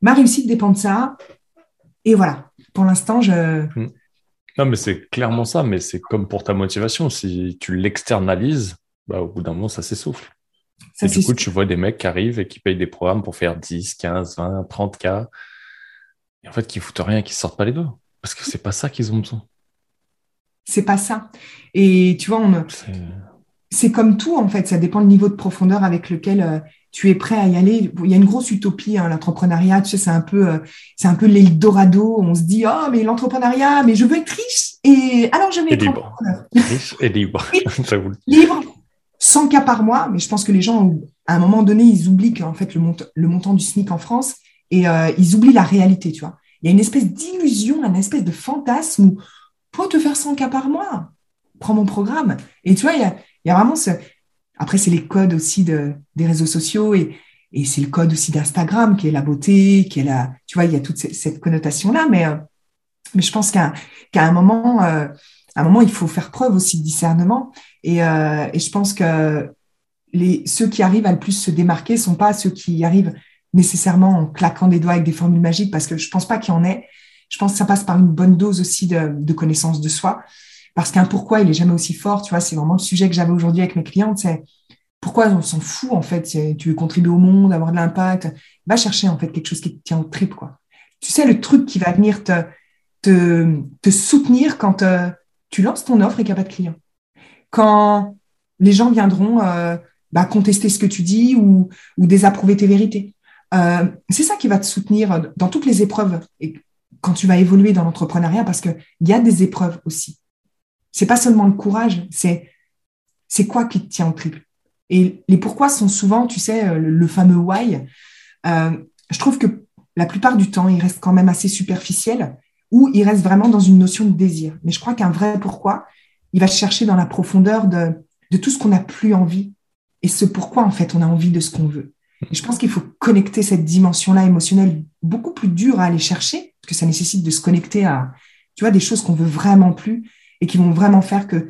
ma réussite dépend de ça. Et voilà, pour l'instant, je... Non, mais c'est clairement ça, mais c'est comme pour ta motivation. Si tu l'externalises, bah, au bout d'un moment, ça s'essouffle. et du coup, tu vois des mecs qui arrivent et qui payent des programmes pour faire 10, 15, 20, 30 cas et en fait, qui foutent rien, qui sortent pas les doigts. Parce que c'est pas ça qu'ils ont besoin. C'est pas ça. Et tu vois, on c'est comme tout, en fait. Ça dépend du niveau de profondeur avec lequel euh, tu es prêt à y aller. Il y a une grosse utopie, hein, l'entrepreneuriat. Tu sais, c'est un peu, euh, c'est un peu l'Eldorado. On se dit, oh, mais l'entrepreneuriat, mais je veux être riche. Et alors, je vais et libre. Riche et libre. libre, 100 cas par mois, mais je pense que les gens, à un moment donné, ils oublient qu'en fait, le, le, montant du SMIC en France, et euh, ils oublient la réalité, tu vois. Il y a une espèce d'illusion, une espèce de fantasme où, pour te faire 100 cas par mois, prends mon programme. Et tu vois, il y a, il y a vraiment ce... Après, c'est les codes aussi de, des réseaux sociaux et, et c'est le code aussi d'Instagram qui est la beauté, qui est la... Tu vois, il y a toute cette, connotation-là, mais, euh, mais je pense qu'à qu'à un moment... Euh, à un moment, il faut faire preuve aussi de discernement. Et, euh, et je pense que les, ceux qui arrivent à le plus se démarquer sont pas ceux qui arrivent nécessairement en claquant des doigts avec des formules magiques, parce que je pense pas qu'il y en ait. Je pense que ça passe par une bonne dose aussi de, de connaissance de soi, parce qu'un pourquoi, il est jamais aussi fort. Tu vois, c'est vraiment le sujet que j'avais aujourd'hui avec mes clientes, c'est pourquoi on s'en fout en fait. Tu veux contribuer au monde, avoir de l'impact, va chercher en fait quelque chose qui te tient au trip, quoi. Tu sais, le truc qui va venir te, te, te soutenir quand euh, tu lances ton offre et qu'il n'y a pas de client. Quand les gens viendront euh, bah, contester ce que tu dis ou, ou désapprouver tes vérités. Euh, c'est ça qui va te soutenir dans toutes les épreuves et quand tu vas évoluer dans l'entrepreneuriat parce qu'il y a des épreuves aussi. C'est pas seulement le courage, c'est c'est quoi qui te tient au triple? Et les pourquoi sont souvent, tu sais, euh, le, fameux why. je trouve que la plupart du temps, il reste quand même assez superficiel ou il reste vraiment dans une notion de désir. Mais je crois qu'un vrai pourquoi, il va chercher dans la profondeur de, tout ce qu'on n'a plus envie et ce pourquoi, en fait, on a envie de ce qu'on veut. Et je pense qu'il faut connecter cette dimension-là émotionnelle beaucoup plus dure à aller chercher, parce que ça nécessite de se connecter à, tu vois, des choses qu'on veut vraiment plus et qui vont vraiment faire que,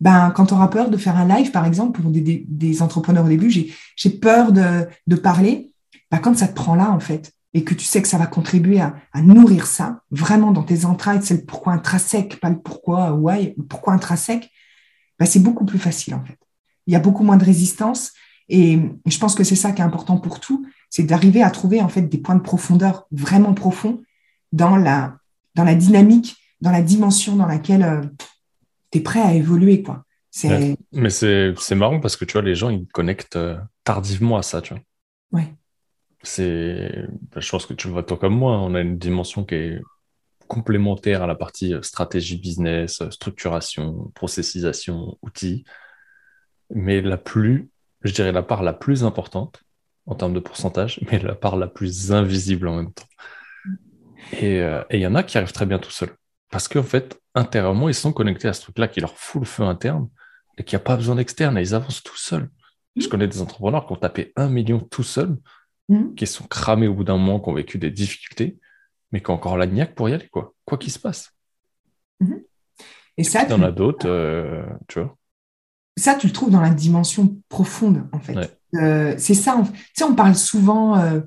ben, quand on aura peur de faire un live, par exemple, pour des, entrepreneurs au début, j'ai peur de, parler, ben, quand ça te prend là, en fait, et que tu sais que ça va contribuer à, nourrir ça, vraiment dans tes entrailles, c'est le pourquoi intrinsèque, pas le pourquoi why, le pourquoi intrinsèque, bah c'est beaucoup plus facile en fait. Il y a beaucoup moins de résistance et je pense que c'est ça qui est important pour tout, c'est d'arriver à trouver en fait des points de profondeur vraiment profonds dans la, dans la dynamique, dans la dimension dans laquelle euh, tu es prêt à évoluer. Quoi. mais c'est marrant parce que tu vois, les gens, ils connectent euh, tardivement à ça, tu vois. Ouais c'est, bah, je pense que tu le vois toi comme moi, on a une dimension qui est complémentaire à la partie euh, stratégie business, structuration, processisation, outils. Mais la plus, je dirais la part la plus importante en termes de pourcentage, mais la part la plus invisible en même temps. Et il y en a qui arrivent très bien tout seuls. Parce qu'en fait, intérieurement, ils sont connectés à ce truc-là qui leur fout le feu interne et qui a pas besoin d'externe et ils avancent tout seuls. Je connais des entrepreneurs qui ont tapé un million tout seuls Mhm. qui sont cramés au bout d'un moment, qui ont vécu des difficultés, mais qui ont encore la niaque pour y aller, quoi quoi qu'il se passe. Mhm. Et, ça, tu en as d'autres, euh, tu vois. Ça, tu le trouves dans la dimension profonde, en fait. Euh, c'est ça. Tu sais, on parle souvent euh,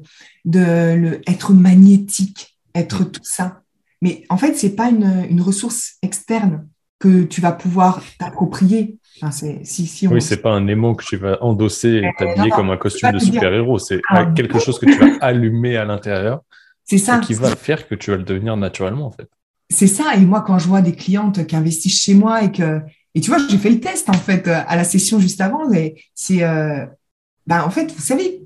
de le, être magnétique, être mm. tout ça. Mais en fait, c'est pas une, une ressource externe que tu vas pouvoir t'approprier. Enfin, si, si Oui, c'est pas un aimant que tu vas endosser et t'habiller comme un costume de super-héros. C'est ah, quelque chose que tu vas allumer à l'intérieur. C'est ça. qui va faire que tu vas le devenir naturellement, en fait. C'est ça. Et moi, quand je vois des clientes qui investissent chez moi et que, et tu vois, j'ai fait le test, en fait, à la session juste avant. Et c'est, euh, ben, en fait, vous savez,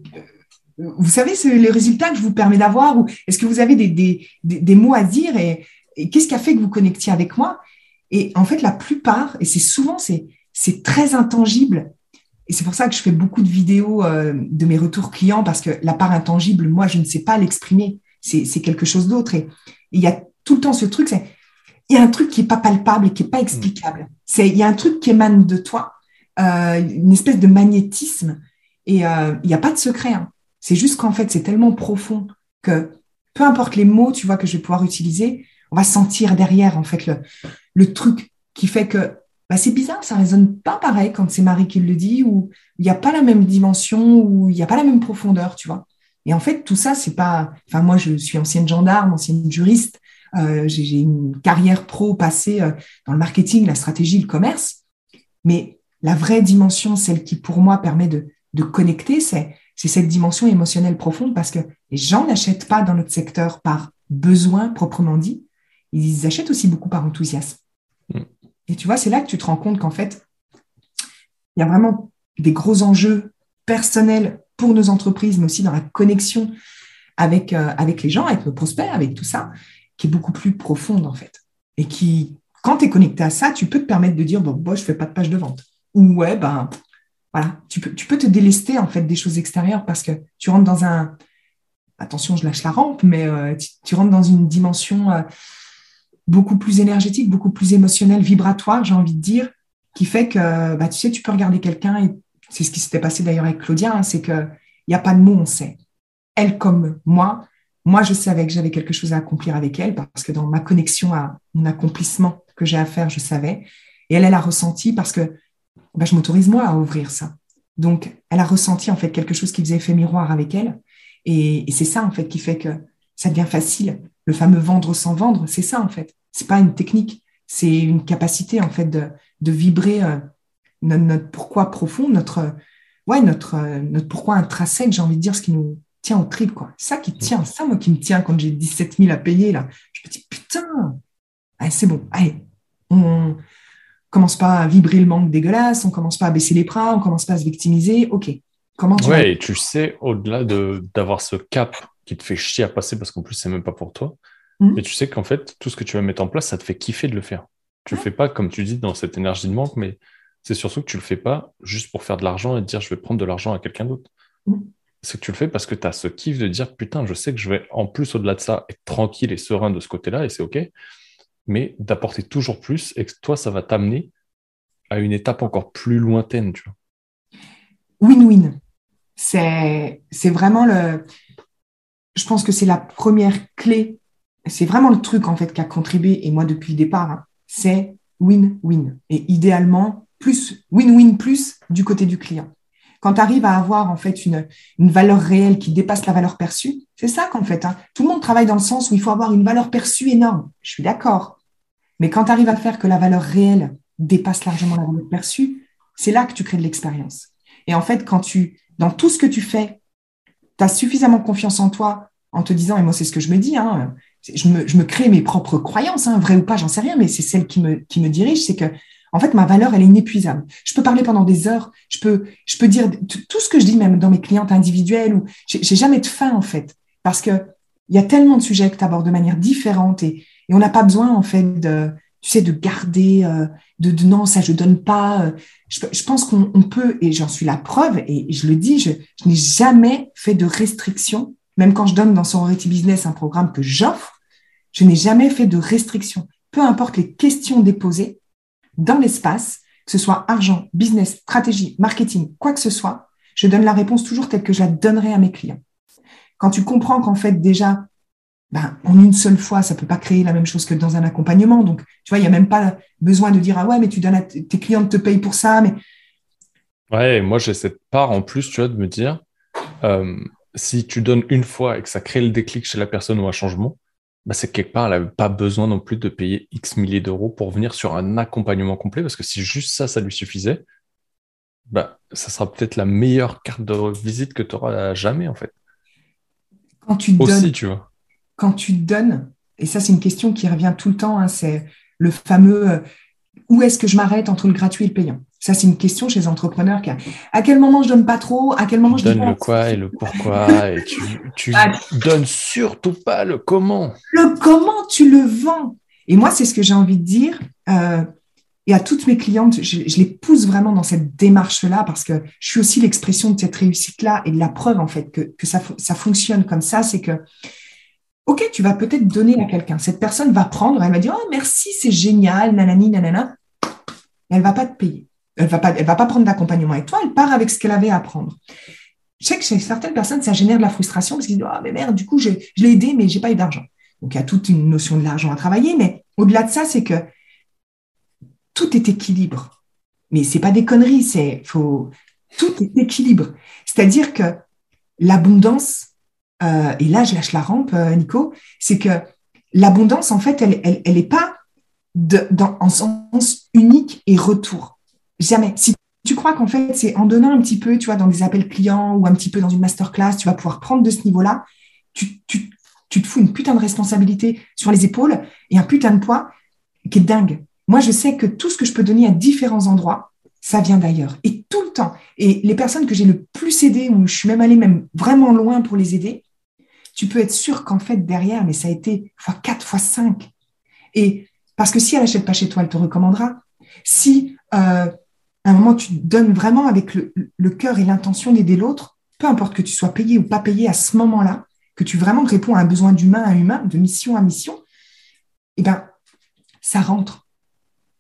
vous savez les résultats que je vous permets d'avoir ou est-ce que vous avez des, des, des, mots à dire et, et qu'est-ce qui a fait que vous connectiez avec moi? Et en fait, la plupart, et c'est souvent, c'est, c'est très intangible. Et c'est pour ça que je fais beaucoup de vidéos euh, de mes retours clients parce que la part intangible, moi, je ne sais pas l'exprimer. C'est, c'est quelque chose d'autre. Et il y a tout le temps ce truc, c'est, il y a un truc qui est pas palpable et qui est pas explicable. C'est, il y a un truc qui émane de toi, euh, une espèce de magnétisme. Et euh, il n'y a pas de secret. Hein. C'est juste qu'en fait, c'est tellement profond que peu importe les mots, tu vois, que je vais pouvoir utiliser, on va sentir derrière, en fait, le, le truc qui fait que bah, c'est bizarre, ça résonne pas pareil quand c'est Marie qui le dit, ou il n'y a pas la même dimension, ou il n'y a pas la même profondeur, tu vois. Et en fait, tout ça, c'est pas. Enfin, moi, je suis ancienne gendarme, ancienne juriste. Euh, j'ai une carrière pro passée euh, dans le marketing, la stratégie, le commerce. Mais la vraie dimension, celle qui pour moi permet de, de connecter, c'est cette dimension émotionnelle profonde parce que les gens n'achètent pas dans notre secteur par besoin proprement dit, ils achètent aussi beaucoup par enthousiasme. Mm. Et tu vois, c'est là que tu te rends compte qu'en fait, il y a vraiment des gros enjeux personnels pour nos entreprises, mais aussi dans la connexion avec, euh, avec les gens, avec nos prospects, avec tout ça, qui est beaucoup plus profonde en fait, et qui, quand tu es connecté à ça, tu peux te permettre de dire, bon, bon je fais pas de page de vente. Ou ouais, ben, voilà, tu peux, tu peux te délester en fait des choses extérieures parce que tu rentres dans un, attention, je lâche la rampe, mais euh, tu, rentres dans une dimension euh, beaucoup plus énergétique, beaucoup plus émotionnelle, vibratoire, j'ai envie de dire, qui fait que, bah, tu sais, tu peux regarder quelqu'un et c'est ce qui s'était passé d'ailleurs avec Claudia, hein, c'est qu'il n'y a pas de mots, on sait. Elle comme moi, moi, je savais que j'avais quelque chose à accomplir avec elle parce que dans ma connexion à mon accomplissement que j'ai à faire, je savais. Et elle, elle a ressenti parce que bah, je m'autorise moi à ouvrir ça. Donc, elle a ressenti en fait quelque chose qui faisait effet miroir avec elle. Et, c'est ça en fait qui fait que ça devient facile. Le fameux vendre sans vendre, c'est ça en fait. C'est pas une technique, c'est une capacité en fait de, vibrer euh, notre, pourquoi profond, notre ouais notre notre pourquoi intrinsèque, j'ai envie de dire ce qui nous tient au trip quoi. Ça qui tient, ça moi qui me tient quand j'ai 17 000 à payer là. Je me dis putain, c'est bon, allez, on commence pas à vibrer le manque dégueulasse, on commence pas à baisser les bras, on commence pas à se victimiser. Ok, comment tu Ouais, et tu sais, au-delà de, d'avoir ce cap qui te fait chier à passer parce qu'en plus, c'est même pas pour toi, mmh. et tu sais qu'en fait, tout ce que tu vas mettre en place, ça te fait kiffer de le faire. Tu le fais pas, comme tu dis, dans cette énergie de manque, mais c'est surtout que tu le fais pas juste pour faire de l'argent et te dire je vais prendre de l'argent à quelqu'un d'autre. Mmh. C'est que tu le fais parce que tu as ce kiff de dire putain, je sais que je vais en plus au-delà de ça être tranquille et serein de ce côté-là et c'est OK mais d'apporter toujours plus et que toi, ça va t'amener à une étape encore plus lointaine. Win-win. C'est, c'est vraiment le. Je pense que c'est la première clé. C'est vraiment le truc, en fait, qui a contribué, et moi, depuis le départ, hein, c'est win-win. Et idéalement, plus, win-win plus du côté du client. Quand tu arrives à avoir, en fait, une, une valeur réelle qui dépasse la valeur perçue, c'est ça qu'en fait, hein. tout le monde travaille dans le sens où il faut avoir une valeur perçue énorme. Je suis d'accord. Mais quand tu arrives à faire que la valeur réelle dépasse largement la valeur perçue, c'est là que tu crées de l'expérience. Et en fait, quand tu, dans tout ce que tu fais, tu as suffisamment confiance en toi en te disant, et moi c'est ce que je me dis, hein, je, me, je, me, crée mes propres croyances, hein, vraies ou pas, j'en sais rien, mais c'est celle qui me, qui me dirige, c'est que en fait, ma valeur, elle est inépuisable. Je peux parler pendant des heures, je peux, je peux dire tout ce que je dis même dans mes clientes individuelles, ou j'ai jamais de fin en fait, parce que il y a tellement de sujets que tu abordes de manière différente et, on n'a pas besoin, en fait, de, tu sais, de garder, euh, de, non, ça je donne pas. Euh. Je, pense qu'on peut, et j'en suis la preuve, et, je le dis, je, je n'ai jamais fait de restriction, même quand je donne dans Sorority Business un programme que j'offre, je n'ai jamais fait de restriction. Peu importe les questions déposées dans l'espace, que ce soit argent, business, stratégie, marketing, quoi que ce soit, je donne la réponse toujours telle que je la donnerai à mes clients. Quand tu comprends qu'en fait déjà ben, en une seule fois, ça peut pas créer la même chose que dans un accompagnement. Donc, tu vois, il n'y a même pas besoin de dire, ah ouais, mais tu donnes à tes clients te payent pour ça. Mais... Ouais, moi, j'ai cette part en plus, tu vois, de me dire, euh, si tu donnes une fois et que ça crée le déclic chez la personne ou un changement, bah, c'est quelque part, elle n'a pas besoin non plus de payer X milliers d'euros pour venir sur un accompagnement complet, parce que si juste ça, ça lui suffisait, bah, ça sera peut-être la meilleure carte de visite que tu auras jamais, en fait. Quand tu Aussi, tu vois quand tu donnes, et ça c'est une question qui revient tout le temps, hein, c'est le fameux euh, où est-ce que je m'arrête entre le gratuit et le payant? Ça c'est une question chez les entrepreneurs. Qui à quel moment je donne pas trop À quel moment je donne le quoi et le pourquoi Et tu, tu ah. donnes surtout pas le comment. Le comment tu le vends Et moi c'est ce que j'ai envie de dire. Euh, et à toutes mes clientes, je, les pousse vraiment dans cette démarche-là parce que je suis aussi l'expression de cette réussite-là et de la preuve en fait que, que ça, ça fonctionne comme ça. C'est que Ok, tu vas peut-être donner à quelqu'un. Cette personne va prendre, elle va dire Oh, merci, c'est génial, nanani, nanana. Elle va pas te payer. Elle va pas, elle va pas prendre d'accompagnement avec toi, elle part avec ce qu'elle avait à prendre. Je sais que chez certaines personnes, ça génère de la frustration parce qu'ils disent Ah, mais merde, du coup, je l'ai aidé, mais j'ai pas eu d'argent. Donc, il y a toute une notion de l'argent à travailler, mais au-delà de ça, c'est que tout est équilibre. Mais c'est pas des conneries, c'est faut tout est équilibre. C'est-à-dire que l'abondance, euh, et là je lâche la rampe, euh, Nico, c'est que l'abondance, en fait, elle n'est elle, pas dans, en sens unique et retour. Jamais. Si tu crois qu'en fait, c'est en donnant un petit peu, tu vois, dans des appels clients ou un petit peu dans une masterclass, tu vas pouvoir prendre de ce niveau-là, tu, tu, tu te fous une putain de responsabilité sur les épaules et un putain de poids qui est dingue. Moi, je sais que tout ce que je peux donner à différents endroits, ça vient d'ailleurs. Et tout le temps. Et les personnes que j'ai le plus aidées, où je suis même allée même vraiment loin pour les aider, tu peux être sûr qu'en fait, derrière, mais ça a été fois 4, fois 5. Et Parce que si elle n'achète pas chez toi, elle te recommandera. Si euh, à un moment tu donnes vraiment avec le, le cœur et l'intention d'aider l'autre, peu importe que tu sois payé ou pas payé à ce moment-là, que tu vraiment réponds à un besoin d'humain à humain, de mission à mission, eh ben, ça rentre.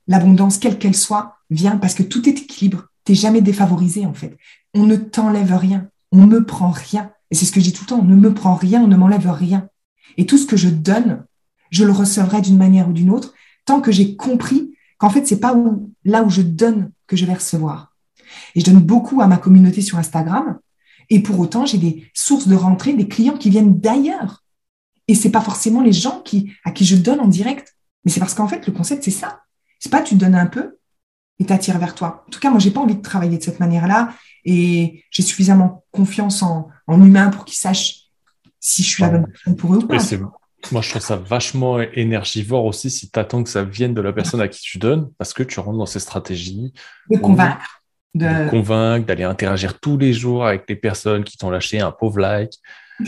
L'abondance, quelle qu'elle soit, vient parce que tout est équilibre. Tu n'es jamais défavorisé, en fait. On ne t'enlève rien. On ne prend rien. Et c'est ce que je dis tout le temps. On ne me prend rien, on ne m'enlève rien. Et tout ce que je donne, je le recevrai d'une manière ou d'une autre, tant que j'ai compris qu'en fait, c'est pas là où je donne que je vais recevoir. Et je donne beaucoup à ma communauté sur Instagram. Et pour autant, j'ai des sources de rentrée, des clients qui viennent d'ailleurs. Et c'est pas forcément les gens à qui je donne en direct. Mais c'est parce qu'en fait, le concept, c'est ça. C'est pas tu donnes un peu et t'attires vers toi. En tout cas, moi, j'ai pas envie de travailler de cette manière-là. Et j'ai suffisamment confiance en, en humain pour qu'ils sachent si je suis la bonne personne pour eux ou pas. Moi, je trouve ça vachement énergivore aussi si tu attends que ça vienne de la personne à qui tu donnes, parce que tu rentres dans ces stratégies. De convaincre. De, convaincre, d'aller interagir tous les jours avec les personnes qui t'ont lâché un pauvre like.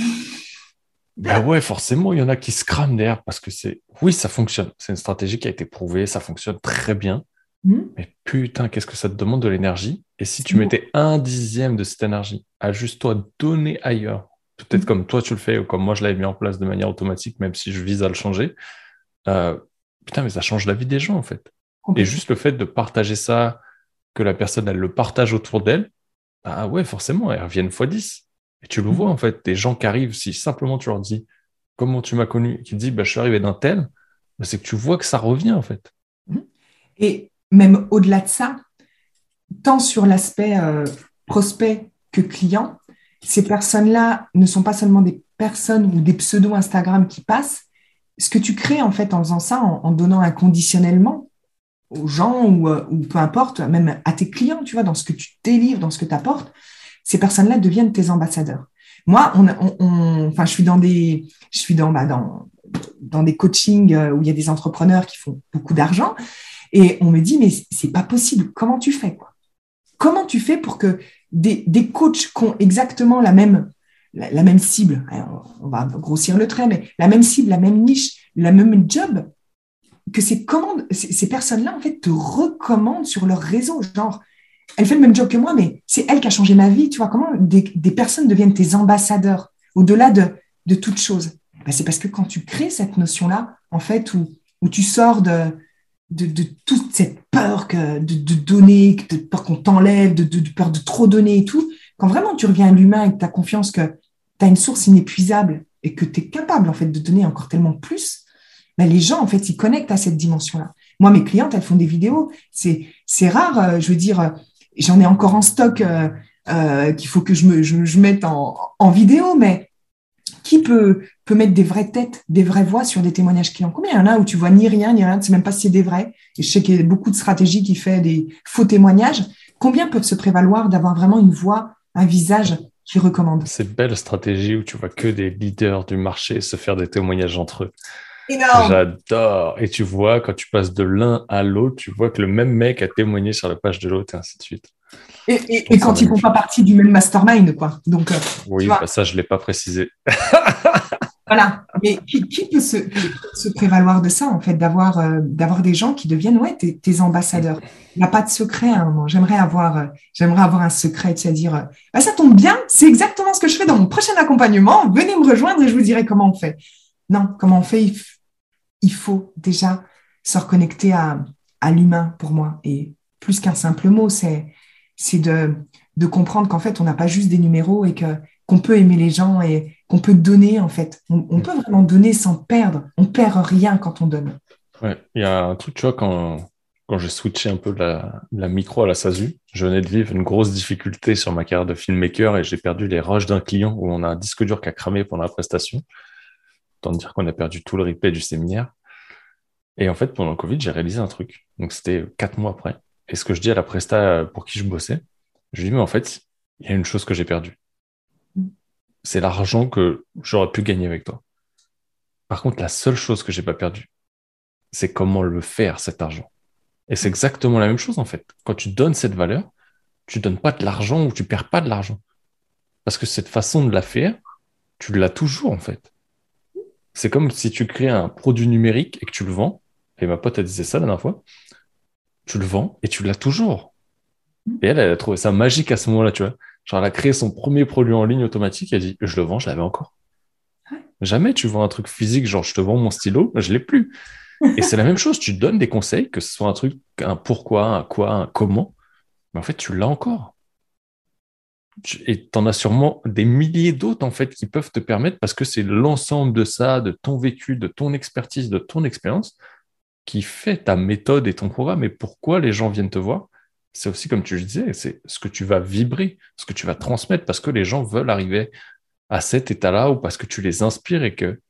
ben ouais, forcément, il y en a qui se crament derrière parce que c'est. Oui, ça fonctionne. C'est une stratégie qui a été prouvée, ça fonctionne très bien. Hmm? Mais putain, qu'est-ce que ça te demande de l'énergie? Et si tu mettais un dixième de cette énergie à juste toi donner ailleurs, peut-être mm. comme toi tu le fais ou comme moi je l'avais mis en place de manière automatique, même si je vise à le changer. Euh, putain, mais ça change la vie des gens en fait. Et juste le fait de partager ça, que la personne elle le partage autour d'elle, bah ouais, forcément, elles reviennent x10. Et tu le mm. vois en fait, des gens qui arrivent, si simplement tu leur dis comment tu m'as connu, qui te dit bah, je suis arrivé d'un tel, bah, c'est que tu vois que ça revient en fait. Et même au-delà de ça, tant sur l'aspect euh, prospect que client, ces personnes-là ne sont pas seulement des personnes ou des pseudos Instagram qui passent. Ce que tu crées en fait en faisant ça, en, donnant inconditionnellement aux gens euh, ou, peu importe, même à tes clients, tu vois, dans ce que tu délivres, dans ce que tu apportes, ces personnes-là deviennent tes ambassadeurs. Moi, je suis dans des, je suis dans, bah, dans, dans des coachings euh, où il y a des entrepreneurs qui font beaucoup d'argent et on me dit mais c'est pas possible. Comment tu fais quoi? Comment tu fais pour que des, coachs qui ont exactement la même, la, même cible, on va grossir le trait, mais la même cible, la même niche, la même job, que ces, ces, personnes-là, en fait, te recommandent sur leur réseau. Genre, elle fait le même job que moi, mais c'est elle qui a changé ma vie. Tu vois, comment des, personnes deviennent tes ambassadeurs au-delà de, de toute chose? Ben, C'est parce que quand tu crées cette notion-là, en fait, où, où tu sors de, de, toute cette peur que, de, donner, de peur qu'on t'enlève, de, de, peur de trop donner et tout, quand vraiment tu reviens à l'humain et que tu as confiance que tu as une source inépuisable et que tu es capable en fait de donner encore tellement plus, ben les gens en fait ils connectent à cette dimension-là. Moi, mes clientes, elles font des vidéos. C'est c'est rare, euh, je veux dire, euh, j'en ai encore en stock euh, qu'il faut que je me je, je mette en, en vidéo, mais qui peut, peut mettre des vraies têtes, des vraies voix sur des témoignages clients Combien il y en a où tu vois ni rien, ni rien, tu sais même pas si c'est des vrais Et je sais qu'il y a beaucoup de stratégies qui font des faux témoignages. Combien peuvent se prévaloir d'avoir vraiment une voix, un visage qui recommande? C'est belle stratégie où tu vois que des leaders du marché se faire des témoignages entre eux. Énorme. J'adore. Et tu vois, quand tu passes de l'un à l'autre, tu vois que le même mec a témoigné sur la page de l'autre et ainsi de suite. Et, quand ils font pas partie du même mastermind, quoi. Donc, euh, oui, bah, ça, je l'ai pas précisé. voilà. Mais qui, peut, se, prévaloir de ça, en fait, d'avoir euh, d'avoir des gens qui deviennent ouais, tes, ambassadeurs? Il n'y a pas de secret à un moment. J'aimerais avoir, euh, j'aimerais avoir un secret, c'est-à-dire, bah, ça tombe bien, c'est exactement ce que je fais dans mon prochain accompagnement. Venez me rejoindre et je vous dirai comment on fait. Non, comment on fait Il, faut déjà se reconnecter à, à l'humain pour moi. Et plus qu'un simple mot, c'est c'est de, de comprendre qu'en fait, on n'a pas juste des numéros et que qu'on peut aimer les gens et qu'on peut donner, en fait. On, peut vraiment donner sans perdre. On perd rien quand on donne. Ouais, il y a un truc, tu vois, quand, quand j'ai switché un peu de la, la, micro à la SASU, je venais de vivre une grosse difficulté sur ma carrière de filmmaker et j'ai perdu les rushs d'un client où on a un disque dur qui a cramé pendant la prestation. Autant dire qu'on a perdu tout le replay du séminaire. Et en fait, pendant le Covid, j'ai réalisé un truc. Donc, c'était quatre mois après. Et ce que je dis à la presta pour qui je bossais, je lui dis, mais en fait, il y a une chose que j'ai perdue. C'est l'argent que j'aurais pu gagner avec toi. Par contre, la seule chose que j'ai pas perdue, c'est comment le faire, cet argent. Et c'est exactement la même chose, en fait. Quand tu donnes cette valeur, tu donnes pas de l'argent ou tu perds pas de l'argent. Parce que cette façon de la faire, tu l'as toujours, en fait. C'est comme si tu crées un produit numérique et que tu le vends, et ma pote, elle disait ça la dernière fois, tu le vends et tu l'as toujours. Et elle, elle a trouvé ça magique à ce moment-là, tu vois. Genre, elle a créé son premier produit en ligne automatique, elle dit, je le vends, je l'avais encore. Jamais tu vends un truc physique, genre, je te vends mon stylo, je l'ai plus. Et c'est la même chose, tu donnes des conseils, que ce soit un truc, un pourquoi, un quoi, un comment, mais en fait, tu l'as encore. Et tu en as sûrement des milliers d'autres, en fait, qui peuvent te permettre, parce que c'est l'ensemble de ça, de ton vécu, de ton expertise, de ton expérience, qui fait ta méthode et ton programme. Et pourquoi les gens viennent te voir C'est aussi, comme tu le disais, c'est ce que tu vas vibrer, ce que tu vas transmettre, parce que les gens veulent arriver à cet état-là ou parce que tu les inspires et que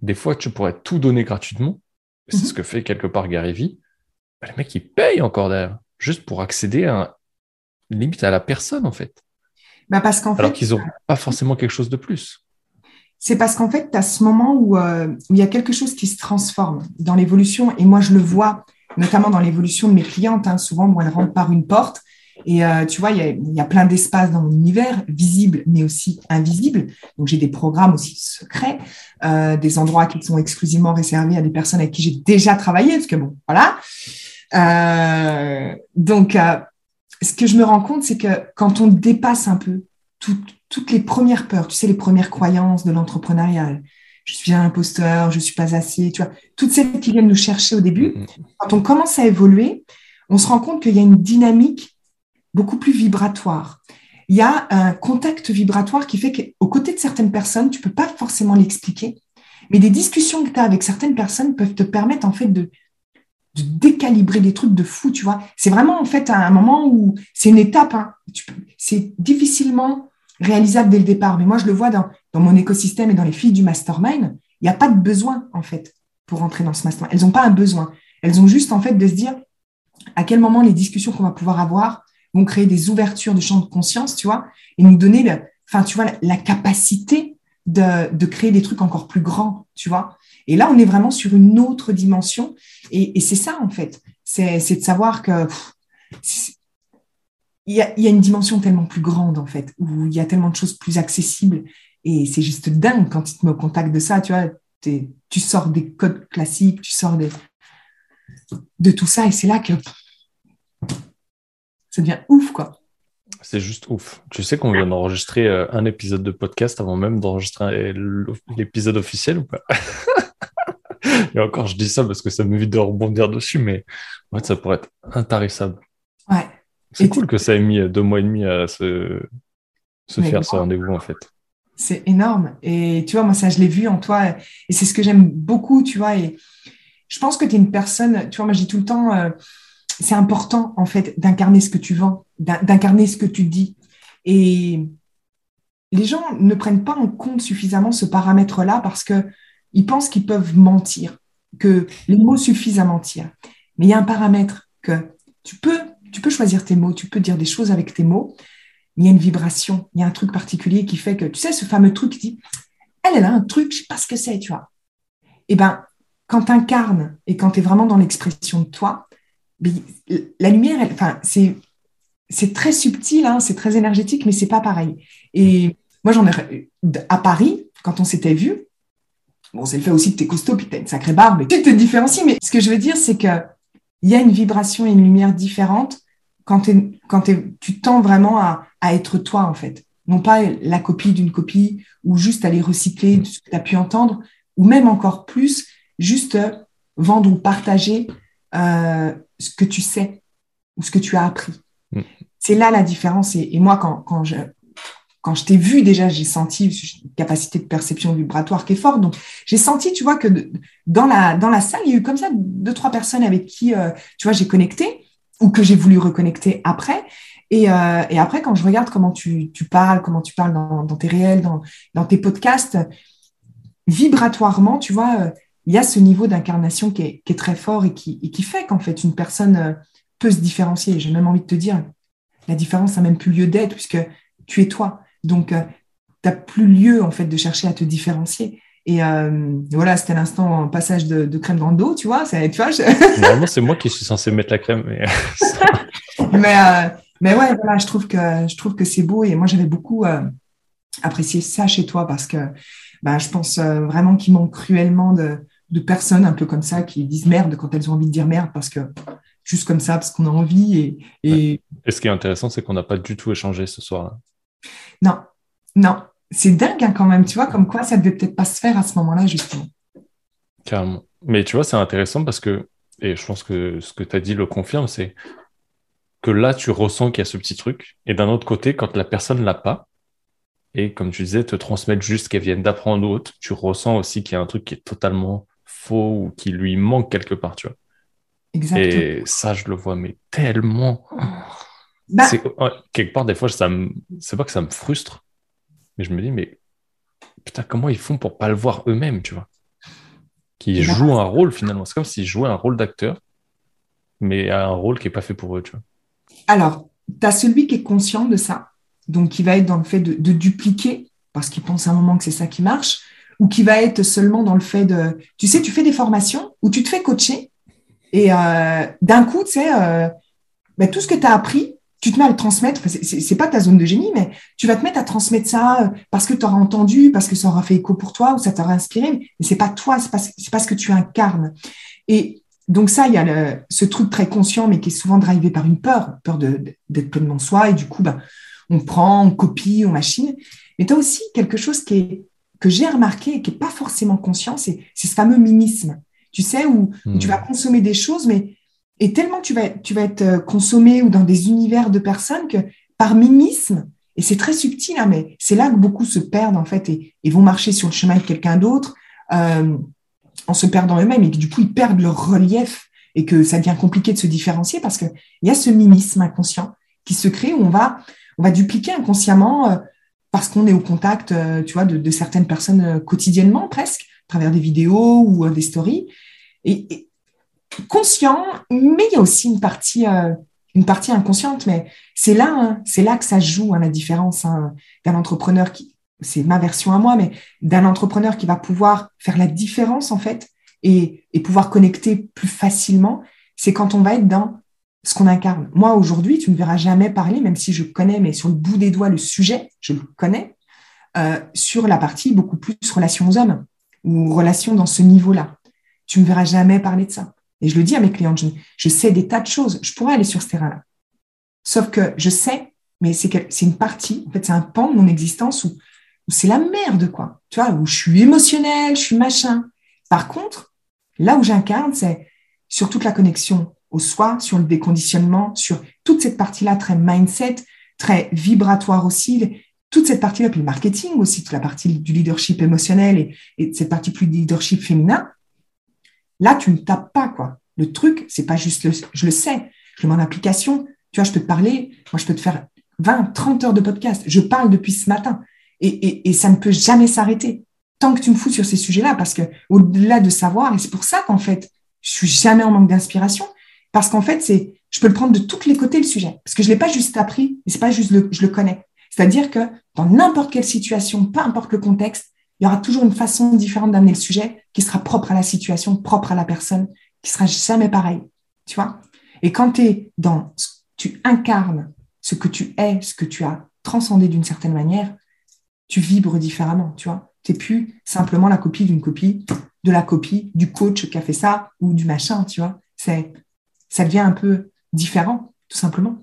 des fois, tu pourrais tout donner gratuitement. C'est ce mhm. que fait quelque part Gary Vee. Bah, les mecs, ils payent encore derrière, juste pour accéder à limite à la personne, en fait. Bah parce qu'en Alors qu'ils n'ont pas forcément quelque chose de plus. C'est parce qu'en fait, tu as ce moment euh, où, il y a quelque chose qui se transforme dans l'évolution. Et moi, je le vois, notamment dans l'évolution de mes clientes. Hein, souvent, elles rentrent par une porte. Et euh, tu vois, il y a, y a, plein d'espaces dans mon univers, visibles, mais aussi invisibles. Donc, j'ai des programmes aussi secrets, euh, des endroits qui sont exclusivement réservés à des personnes avec qui j'ai déjà travaillé, parce que bon, voilà. Euh, donc, euh, ce que je me rends compte, c'est que quand on dépasse un peu toutes les premières peurs, tu sais, les premières croyances de l'entrepreneuriat, je suis un imposteur, je suis pas assez, tu vois, toutes celles qui viennent nous chercher au début, mm-hmm. quand on commence à évoluer, on se rend compte qu'il y a une dynamique beaucoup plus vibratoire. Il y a un contact vibratoire qui fait qu'aux côtés de certaines personnes, tu peux pas forcément l'expliquer, mais des discussions que tu as avec certaines personnes peuvent te permettre en fait de, de décalibrer des trucs de fou, tu vois. C'est vraiment en fait un moment où c'est une étape, hein. c'est difficilement réalisable dès le départ. Mais moi, je le vois dans, dans mon écosystème et dans les filles du mastermind, il n'y a pas de besoin en fait pour entrer dans ce mastermind. Elles n'ont pas un besoin. Elles ont juste en fait de se dire à quel moment les discussions qu'on va pouvoir avoir vont créer des ouvertures de champ de conscience, tu vois, et nous donner, le, enfin, tu vois, la, capacité de, de, créer des trucs encore plus grands, tu vois. Et là, on est vraiment sur une autre dimension. Et, et c'est ça, en fait. C'est de savoir que il y, a, il y, a, une dimension tellement plus grande, en fait, où il y a tellement de choses plus accessibles. Et c'est juste dingue quand tu te mets au contact de ça, tu vois. Tu sors des codes classiques, tu sors des, de tout ça. Et c'est là que ça devient ouf, quoi. C'est juste ouf. Tu sais qu'on vient d'enregistrer euh, un épisode de podcast avant même d'enregistrer l'épisode officiel ou pas? Et encore, je dis ça parce que ça m'évite de rebondir dessus, mais fait, ça pourrait être intarissable. Ouais. C'est cool que ça ait mis deux mois et demi à se, se faire ce rendez-vous, en fait. C'est énorme. Et tu vois, moi, ça, je l'ai vu en toi. Et c'est ce que j'aime beaucoup, tu vois. Et je pense que tu es une personne, tu vois, moi, je dis tout le temps, euh, c'est important, en fait, d'incarner ce que tu vends, d'incarner ce que tu dis. Et les gens ne prennent pas en compte suffisamment ce paramètre-là parce qu'ils pensent qu'ils peuvent mentir, que les mots suffisent à mentir. Mais il y a un paramètre que tu peux, tu peux choisir tes mots, tu peux dire des choses avec tes mots, il y a une vibration, il y a un truc particulier qui fait que, tu sais, ce fameux truc qui dit, elle, elle a un truc, je sais pas ce que c'est, tu vois. Eh ben, quand tu incarnes et quand tu es vraiment dans l'expression de toi, la lumière, enfin, c'est c'est très subtil, hein, c'est très énergétique, mais c'est pas pareil. Et moi, j'en ai à Paris quand on s'était vu. Bon, c'est le fait aussi que tu es costaud, puis tu as une sacrée barbe, et tu te différencies. Mais ce que je veux dire, c'est que il y a une vibration et une lumière différente quand, quand tu tends vraiment à, à, être toi, en fait. Non pas la copie d'une copie ou juste aller recycler ce que tu as pu entendre, ou même encore plus, juste vendre ou partager euh, ce que tu sais ou ce que tu as appris. Mm. C'est là la différence. Et, moi, quand, quand, je, quand je t'ai vu, déjà, j'ai senti une capacité de perception vibratoire qui est forte. Donc, j'ai senti, tu vois, que dans, la, dans la salle, il y a eu comme ça deux, trois personnes avec qui, euh, tu vois, j'ai connecté ou que j'ai voulu reconnecter après. Et, euh, et, après, quand je regarde comment tu, tu parles, comment tu parles dans, tes réels, dans, dans, tes podcasts, vibratoirement, tu vois, il y a ce niveau d'incarnation qui est, très fort et qui, qui fait qu'en fait, une personne euh, peut se différencier. J'ai même envie de te dire, la différence n'a même plus lieu d'être puisque tu es toi. Donc, euh, tu n'as plus lieu en fait de chercher à te différencier. Et euh, voilà, c'était l'instant passage de, crème dans le dos, tu vois. Tu vois Normalement, c'est moi qui suis censé mettre la crème. Mais, mais, mais, ouais, voilà, je trouve que, je trouve que c'est beau. Et moi, j'avais beaucoup apprécié ça chez toi parce que bah, je pense vraiment qu'il manque cruellement de, de personnes un peu comme ça qui disent merde quand elles ont envie de dire merde parce que juste comme ça, parce qu'on a envie. Et, et... et ce qui est intéressant, c'est qu'on n'a pas du tout échangé ce soir-là. Non, non. C'est dingue hein, quand même, tu vois, comme quoi ça devait peut-être pas se faire à ce moment-là, justement. Carrément. Mais tu vois, c'est intéressant parce que, et je pense que ce que tu as dit le confirme, c'est que là, tu ressens qu'il y a ce petit truc. Et d'un autre côté, quand la personne l'a pas, et comme tu disais, te transmettre juste qu'elle vienne d'apprendre d'autres, tu ressens aussi qu'il y a un truc qui est totalement faux ou qui lui manque quelque part, tu vois. Exactement. Et ça, je le vois, mais tellement. Bah... quelque part, des fois, ça me... c'est pas que ça me frustre, mais je me dis, mais putain, comment ils font pour pas le voir eux-mêmes, tu vois? Qui jouent un rôle finalement. C'est comme s'ils jouaient un rôle d'acteur, mais un rôle qui est pas fait pour eux, tu vois. Alors, tu as celui qui est conscient de ça, donc qui va être dans le fait de, de dupliquer, parce qu'il pense à un moment que c'est ça qui marche, ou qui va être seulement dans le fait de, tu sais, tu fais des formations où tu te fais coacher et euh, d'un coup, tu sais, euh, ben, tout ce que tu as appris, tu te mets à le transmettre. Enfin, c'est pas ta zone de génie, mais tu vas te mettre à transmettre ça euh, parce que tu auras entendu, parce que ça aura fait écho pour toi ou ça t'aura inspiré. Mais c'est pas toi, c'est pas, pas ce que tu incarnes. Et donc ça, il y a le, ce truc très conscient, mais qui est souvent drivé par une peur, peur d'être pleinement soi. Et du coup, ben, on prend, on copie, on machine. Mais tu as aussi quelque chose qui est, que j'ai remarqué et qui n'est pas forcément conscient, c'est ce fameux mimisme tu sais, où, tu hmm. vas consommer des choses, mais et tellement tu vas, tu vas être euh, consommé ou dans des univers de personnes que par mimisme, et c'est très subtil, hein, mais c'est là que beaucoup se perdent en fait et, vont marcher sur le chemin de quelqu'un d'autre euh, en se perdant eux-mêmes et que du coup ils perdent leur relief et que ça devient compliqué de se différencier parce qu'il y a ce mimisme inconscient qui se crée où on va, on va dupliquer inconsciemment euh, parce qu'on est au contact, tu vois, de, de certaines personnes quotidiennement presque à travers des vidéos ou euh, des stories. Et, conscient, mais il y a aussi une partie, euh, une partie inconsciente. Mais c'est là, hein, c'est là que ça joue hein, la différence hein, d'un entrepreneur qui, c'est ma version à moi, mais d'un entrepreneur qui va pouvoir faire la différence en fait et, et pouvoir connecter plus facilement. C'est quand on va être dans ce qu'on incarne. Moi, aujourd'hui, tu ne verras jamais parler, même si je connais, mais sur le bout des doigts, le sujet, je le connais, euh, sur la partie beaucoup plus relation aux hommes ou relation dans ce niveau-là. Tu ne me verras jamais parler de ça. Et je le dis à mes clients, je, sais des tas de choses, je pourrais aller sur ce terrain-là. Sauf que je sais, mais c'est une partie, en fait, c'est un pan de mon existence où, c'est la merde, quoi. Tu vois, où je suis émotionnelle, je suis machin. Par contre, là où j'incarne, c'est sur toute la connexion au soi, sur le déconditionnement, sur toute cette partie-là très mindset, très vibratoire aussi, toute cette partie-là, puis le marketing aussi, toute la partie du leadership émotionnel et, cette partie plus leadership féminin, là, tu ne tapes pas, quoi. Le truc, c'est pas juste le, je le sais, je le mets en application. Tu vois, je peux te parler, moi, je peux te faire 20, 30 heures de podcast. Je parle depuis ce matin et, et, ça ne peut jamais s'arrêter tant que tu me fous sur ces sujets-là parce que au-delà de savoir, et c'est pour ça qu'en fait, je suis jamais en manque d'inspiration parce qu'en fait, c'est, je peux le prendre de tous les côtés, le sujet. Parce que je l'ai pas juste appris, et c'est pas juste le, je le connais. C'est-à-dire que dans n'importe quelle situation, peu importe le contexte, il y aura toujours une façon différente d'amener le sujet qui sera propre à la situation, propre à la personne, qui sera jamais pareil. Tu vois? Et quand tu es dans, tu incarnes ce que tu es, ce que tu as transcendé d'une certaine manière, tu vibres différemment, tu vois? Tu n'es plus simplement la copie d'une copie, de la copie du coach qui a fait ça ou du machin, tu vois? C'est, ça devient un peu différent, tout simplement.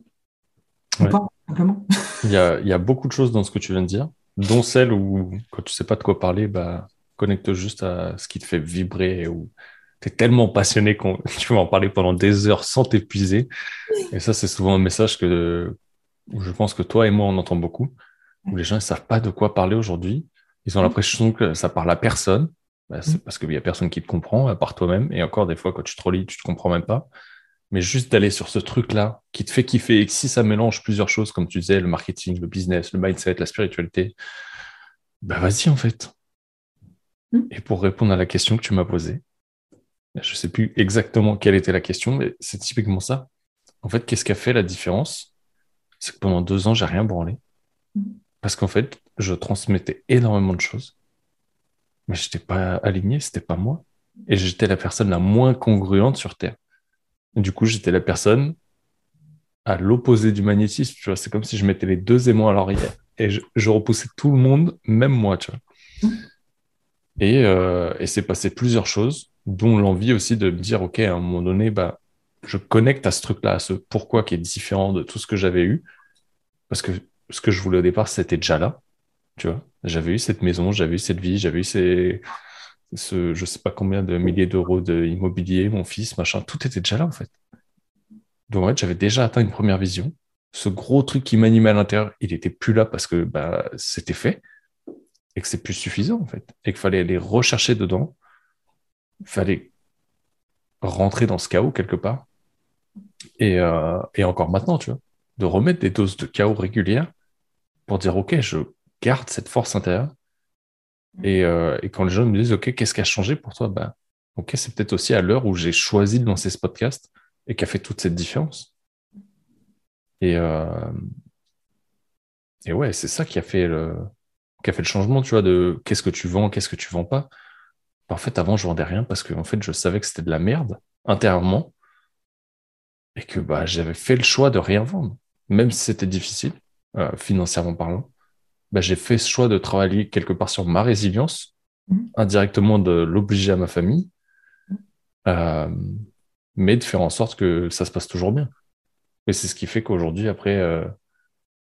il, y a, il y a beaucoup de choses dans ce que tu viens de dire, dont celle où, quand tu sais pas de quoi parler, bah, connecte juste à ce qui te fait vibrer ou tu es tellement passionné que tu vas en parler pendant des heures sans t'épuiser. Et ça, c'est souvent un message que je pense que toi et moi, on entend beaucoup, où les gens ne savent pas de quoi parler aujourd'hui. Ils ont l'impression que ça parle à personne. Bah, c'est parce qu'il y a personne qui te comprend, à part toi-même. Et encore, des fois, quand tu te relis, tu te comprends même pas mais juste d'aller sur ce truc-là qui te fait kiffer et que si ça mélange plusieurs choses, comme tu disais, le marketing, le business, le mindset, la spiritualité, bah vas-y en fait. Hmm. Et pour répondre à la question que tu m'as posée, je ne sais plus exactement quelle était la question, mais c'est typiquement ça. En fait, qu'est-ce qui a fait la différence? C'est que pendant deux ans, j'ai rien branlé. Hmm. Parce qu'en fait, je transmettais énormément de choses, mais je n'étais pas aligné, c'était pas moi. Et j'étais la personne la moins congruente sur Terre. Du coup, j'étais la personne à l'opposé du magnétisme. Tu vois, c'est comme si je mettais les deux aimants à l'arrière et je, repoussais tout le monde, même moi. Tu. Et, euh, et c'est passé plusieurs choses. dont l'envie aussi de me dire, OK, à un moment donné, bah, je connecte à ce truc-là, à ce pourquoi qui est différent de tout ce que j'avais eu. Parce que ce que je voulais au départ, c'était déjà là. J'avais eu cette maison, j'avais eu cette vie, j'avais eu ces, ce, je sais pas combien de milliers d'euros d'immobilier, mon fils, machin, tout était déjà là en fait. Donc en fait, j'avais déjà atteint une première vision. Ce gros truc qui m'animait à l'intérieur, il était plus là parce que bah, c'était fait et que c'est plus suffisant en fait, et qu'il fallait aller rechercher dedans. Il fallait rentrer dans ce chaos quelque part. Et, euh, et encore maintenant, tu vois, de remettre des doses de chaos régulières pour dire ok, je garde cette force intérieure. Et, euh, et quand les gens me disent ok, qu'est-ce qui a changé pour toi? Bah, Ok, c'est peut-être aussi à l'heure où j'ai choisi de lancer ce podcast et qui a fait toute cette différence. Et, euh, et ouais, c'est ça qui a fait le, qui a fait le changement, tu vois, de qu'est-ce que tu vends, qu'est-ce que tu vends pas. En fait, avant, je vendais rien parce que en fait, je savais que c'était de la merde intérieurement et que bah, j'avais fait le choix de rien vendre, même si c'était difficile, euh, financièrement parlant. Bah, j'ai fait ce choix de travailler quelque part sur ma résilience, mmh. indirectement de l'obliger à ma famille, euh, mais de faire en sorte que ça se passe toujours bien. Et c'est ce qui fait qu'aujourd'hui, après euh,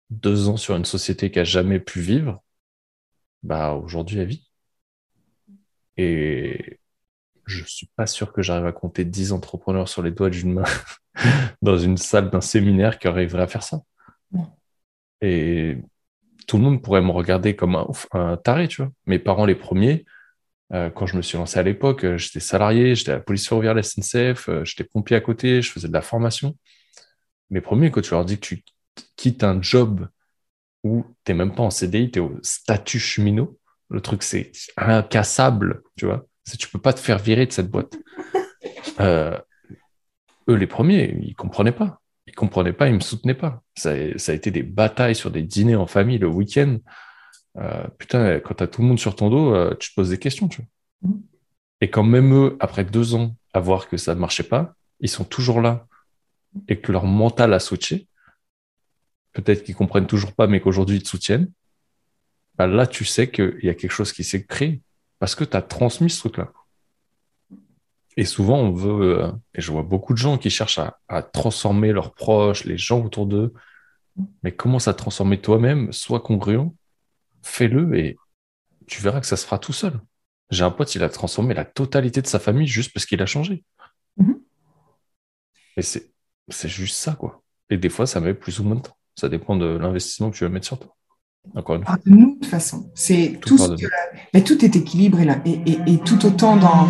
deux ans sur une société qui a jamais pu vivre, bah aujourd'hui elle vit. Et je suis pas sûr que j'arrive à compter 10 entrepreneurs sur les doigts d'une main dans une salle d'un séminaire qui arriverait à faire ça. Et tout le monde pourrait me regarder comme un, taré, tu vois. Mes parents, les premiers, euh, quand je me suis lancé à l'époque, euh, j'étais salarié, j'étais à la police ferroviaire la SNCF, euh, j'étais pompier à côté, je faisais de la formation. Mes premiers, quand tu leur dis que tu quittes un job où tu n'es même pas en CDI, tu es au statut cheminot. Le truc, c'est incassable, tu vois. Tu peux pas te faire virer de cette boîte. Eux, les premiers, ils comprenaient pas. Ils comprenaient pas, ils me soutenaient pas. Ça, a été des batailles sur des dîners en famille le week-end. Euh, putain, quand tu as tout le monde sur ton dos, euh, tu te poses des questions, tu vois. Et quand même eux, après deux ans, à voir que ça ne marchait pas, ils sont toujours là et que leur mental a switché, peut-être qu'ils comprennent toujours pas, mais qu'aujourd'hui ils te soutiennent, bah là, tu sais qu'il y a quelque chose qui s'est créé parce que tu as transmis ce truc-là. Et souvent, on veut, euh, et je vois beaucoup de gens qui cherchent à, transformer leurs proches, les gens autour d'eux, mais commence à transformer toi-même, sois congruent, fais-le et tu verras que ça se fera tout seul. J'ai un pote, il a transformé la totalité de sa famille juste parce qu'il a changé. Mm-hmm. Et c'est juste ça, quoi. Et des fois, ça met plus ou moins de temps. Ça dépend de l'investissement que tu veux mettre sur toi. Encore une fois. de nous, de toute façon. C'est tout, mais tout est équilibré là. Et, et, tout autant dans,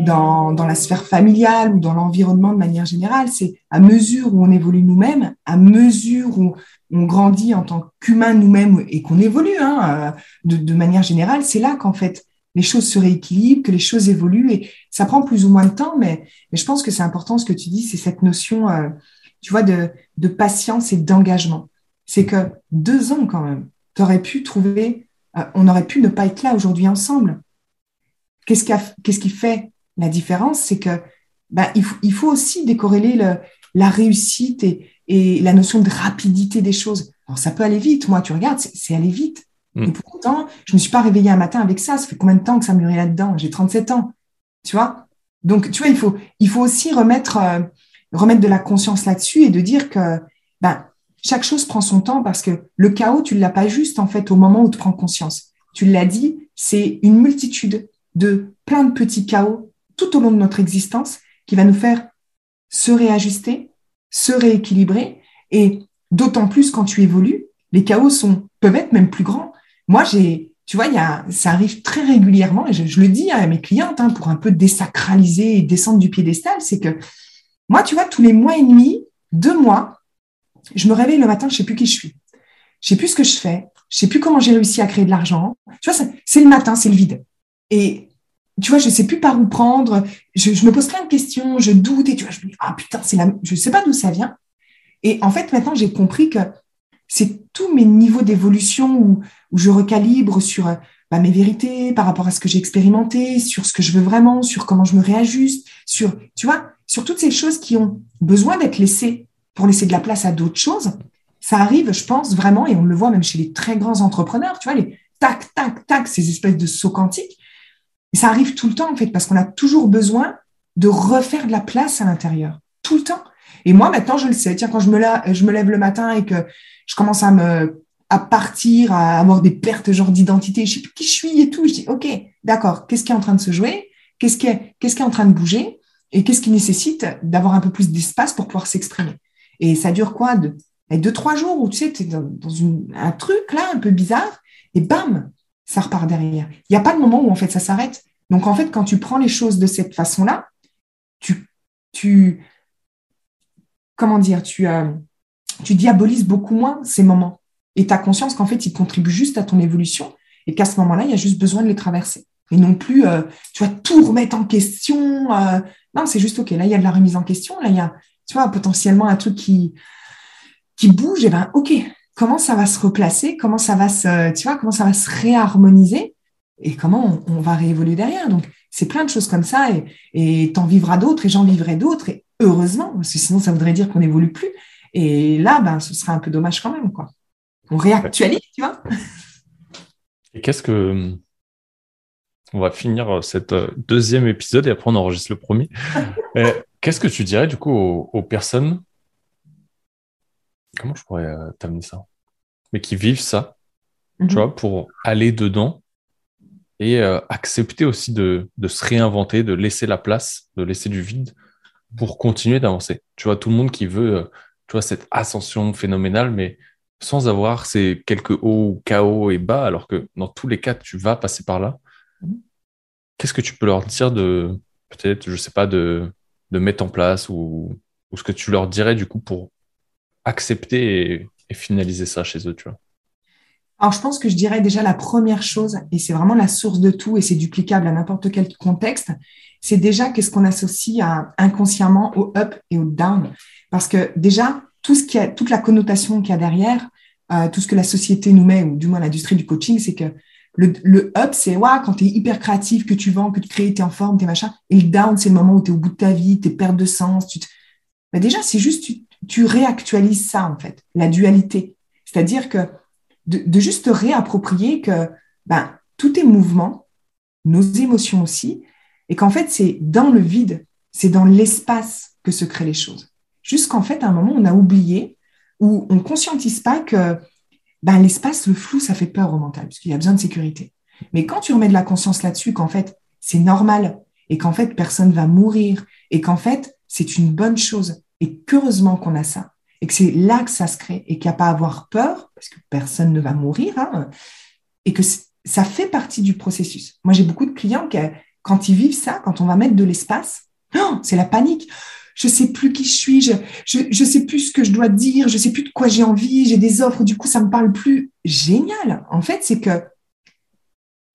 dans, dans, la sphère familiale ou dans l'environnement de manière générale, c'est à mesure où on évolue nous-mêmes, à mesure où on grandit en tant qu'humain nous-mêmes et qu'on évolue hein, euh, de, de, manière générale, c'est là qu'en fait les choses se rééquilibrent, que les choses évoluent et ça prend plus ou moins de temps, mais, mais je pense que c'est important ce que tu dis, c'est cette notion, euh, tu vois, de, de patience et d'engagement c'est que deux ans quand même, tu pu trouver, euh, on aurait pu ne pas être là aujourd'hui ensemble. Qu'est-ce qui, qu'est-ce qui fait la différence C'est que bah, il, faut, il, faut, aussi décorréler le, la réussite et, et, la notion de rapidité des choses. Alors ça peut aller vite, moi tu regardes, c'est aller vite. Mm. Et pourtant, je ne me suis pas réveillée un matin avec ça. Ça fait combien de temps que ça mûrit là-dedans? J'ai 37 ans. Tu vois? Donc, tu vois, il faut, il faut aussi remettre, euh, remettre de la conscience là-dessus et de dire que ben, chaque chose prend son temps parce que le chaos, tu ne l'as pas juste en fait au moment où tu prends conscience. Tu l'as dit, c'est une multitude de plein de petits chaos tout au long de notre existence qui va nous faire se réajuster, se rééquilibrer et d'autant plus quand tu évolues, les chaos sont peuvent être même plus grands. Moi, j'ai tu vois, y a, ça arrive très régulièrement, et je, le dis à mes clientes hein, pour un peu désacraliser et descendre du piédestal, c'est que moi, tu vois, tous les mois et demi, deux mois, je me réveille le matin, je sais plus qui je suis. Je sais plus ce que je fais. Je sais plus comment j'ai réussi à créer de l'argent. Tu vois, c'est le matin, c'est le vide. Et tu vois, je sais plus par où prendre. Je, me pose plein de questions, je doute et tu vois, je me dis, ah putain, c'est la, je sais pas d'où ça vient. Et en fait, maintenant, j'ai compris que c'est tous mes niveaux d'évolution où, où, je recalibre sur bah, mes vérités par rapport à ce que j'ai expérimenté, sur ce que je veux vraiment, sur comment je me réajuste, sur, tu vois, sur toutes ces choses qui ont besoin d'être laissées pour laisser de la place à d'autres choses. Ça arrive, je pense, vraiment, et on le voit même chez les très grands entrepreneurs, tu vois, les tac, tac, tac, ces espèces de sauts quantiques. Et ça arrive tout le temps, en fait, parce qu'on a toujours besoin de refaire de la place à l'intérieur. Tout le temps. Et moi, maintenant, je le sais. Tiens, quand je me, lève le matin et que je commence à me à partir, à avoir des pertes genre d'identité, je sais plus qui je suis et tout, je dis, OK, d'accord, qu'est-ce qui est en train de se jouer? Qu'est-ce qui est, qu'est-ce qui est en train de bouger? Et qu'est-ce qui nécessite d'avoir un peu plus d'espace pour pouvoir s'exprimer? Et ça dure quoi? De, deux, trois jours où tu sais, tu es dans, un truc là, un peu bizarre, et bam, ça repart derrière. Il n'y a pas de moment où en fait ça s'arrête. Donc en fait, quand tu prends les choses de cette façon-là, tu, tu, comment dire, tu, euh, tu diabolises beaucoup moins ces moments. Et tu as conscience qu'en fait, ils contribuent juste à ton évolution et qu'à ce moment-là, il y a juste besoin de les traverser. Et non plus, euh, tu vas tout remettre en question. Euh, non, c'est juste OK. Là, il y a de la remise en question. Là, il y a, tu vois, potentiellement un truc qui, qui bouge. Et ben, OK, comment ça va se replacer Comment ça va se, tu vois, comment ça va se réharmoniser Et comment on, va réévoluer derrière Donc, c'est plein de choses comme ça. Et tu en vivras d'autres et j'en vivrai d'autres. Et heureusement, parce que sinon, ça voudrait dire qu'on n'évolue plus. Et là, ben, ce serait un peu dommage quand même, quoi on réactualise, tu vois. Et qu'est-ce que. On va finir cet euh, deuxième épisode et après on enregistre le premier. qu'est-ce que tu dirais du coup aux, personnes. Comment je pourrais euh, t'amener ça? Mais qui vivent ça, tu mhm. vois, pour aller dedans et euh, accepter aussi de, de, se réinventer, de laisser la place, de laisser du vide pour continuer d'avancer. Tu vois, tout le monde qui veut, tu vois, cette ascension phénoménale, mais sans avoir ces quelques hauts, chaos et bas, alors que dans tous les cas, tu vas passer par là. Mhm. Qu'est-ce que tu peux leur dire de, peut-être, je sais pas, de, de mettre en place ou, ou, ce que tu leur dirais du coup pour accepter et, finaliser ça chez eux, tu vois alors, je pense que je dirais déjà la première chose, et c'est vraiment la source de tout, et c'est duplicable à n'importe quel contexte, c'est déjà qu'est-ce qu'on associe à, inconsciemment au up et au down. Parce que déjà, tout ce qui a, toute la connotation qu'il y a derrière, euh, tout ce que la société nous met, ou du moins l'industrie du coaching, c'est que le, le up, c'est ouais, quand tu es hyper créatif, que tu vends, que tu crées, tu es en forme, tu es machin. Et le down, c'est le moment où tu es au bout de ta vie, tu es perte de sens. Tu bah, déjà, c'est juste, tu, tu, réactualises ça, en fait, la dualité. C'est-à-dire que de, de, juste réapproprier que ben, tout est mouvement, nos émotions aussi, et qu'en fait, c'est dans le vide, c'est dans l'espace que se créent les choses jusqu'en fait, à un moment, on a oublié ou on ne conscientise pas que ben, l'espace, le flou, ça fait peur au mental, parce qu'il y a besoin de sécurité. Mais quand tu remets de la conscience là-dessus, qu'en fait, c'est normal et qu'en fait, personne va mourir et qu'en fait, c'est une bonne chose et qu'heureusement qu'on a ça et que c'est là que ça se crée et qu'il n'y a pas à avoir peur, parce que personne ne va mourir, hein, et que ça fait partie du processus. Moi, j'ai beaucoup de clients qui, quand ils vivent ça, quand on va mettre de l'espace, oh, c'est la panique je sais plus qui je suis, je, je, sais plus ce que je dois dire, je sais plus de quoi j'ai envie, j'ai des offres, du coup, ça me parle plus. Génial. En fait, c'est que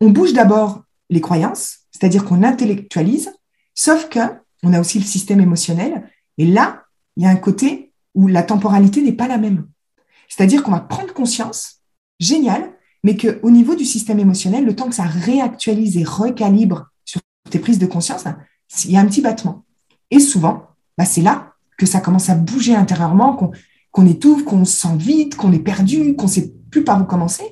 on bouge d'abord les croyances, c'est-à-dire qu'on intellectualise, sauf que on a aussi le système émotionnel. Et là, il y a un côté où la temporalité n'est pas la même. C'est-à-dire qu'on va prendre conscience, génial, mais qu'au niveau du système émotionnel, le temps que ça réactualise et recalibre sur tes prises de conscience, il y a un petit battement. Et souvent, bah, c'est là que ça commence à bouger intérieurement, qu'on étouffe, qu'on se sent vide, qu'on est perdu, qu'on ne sait plus par où commencer.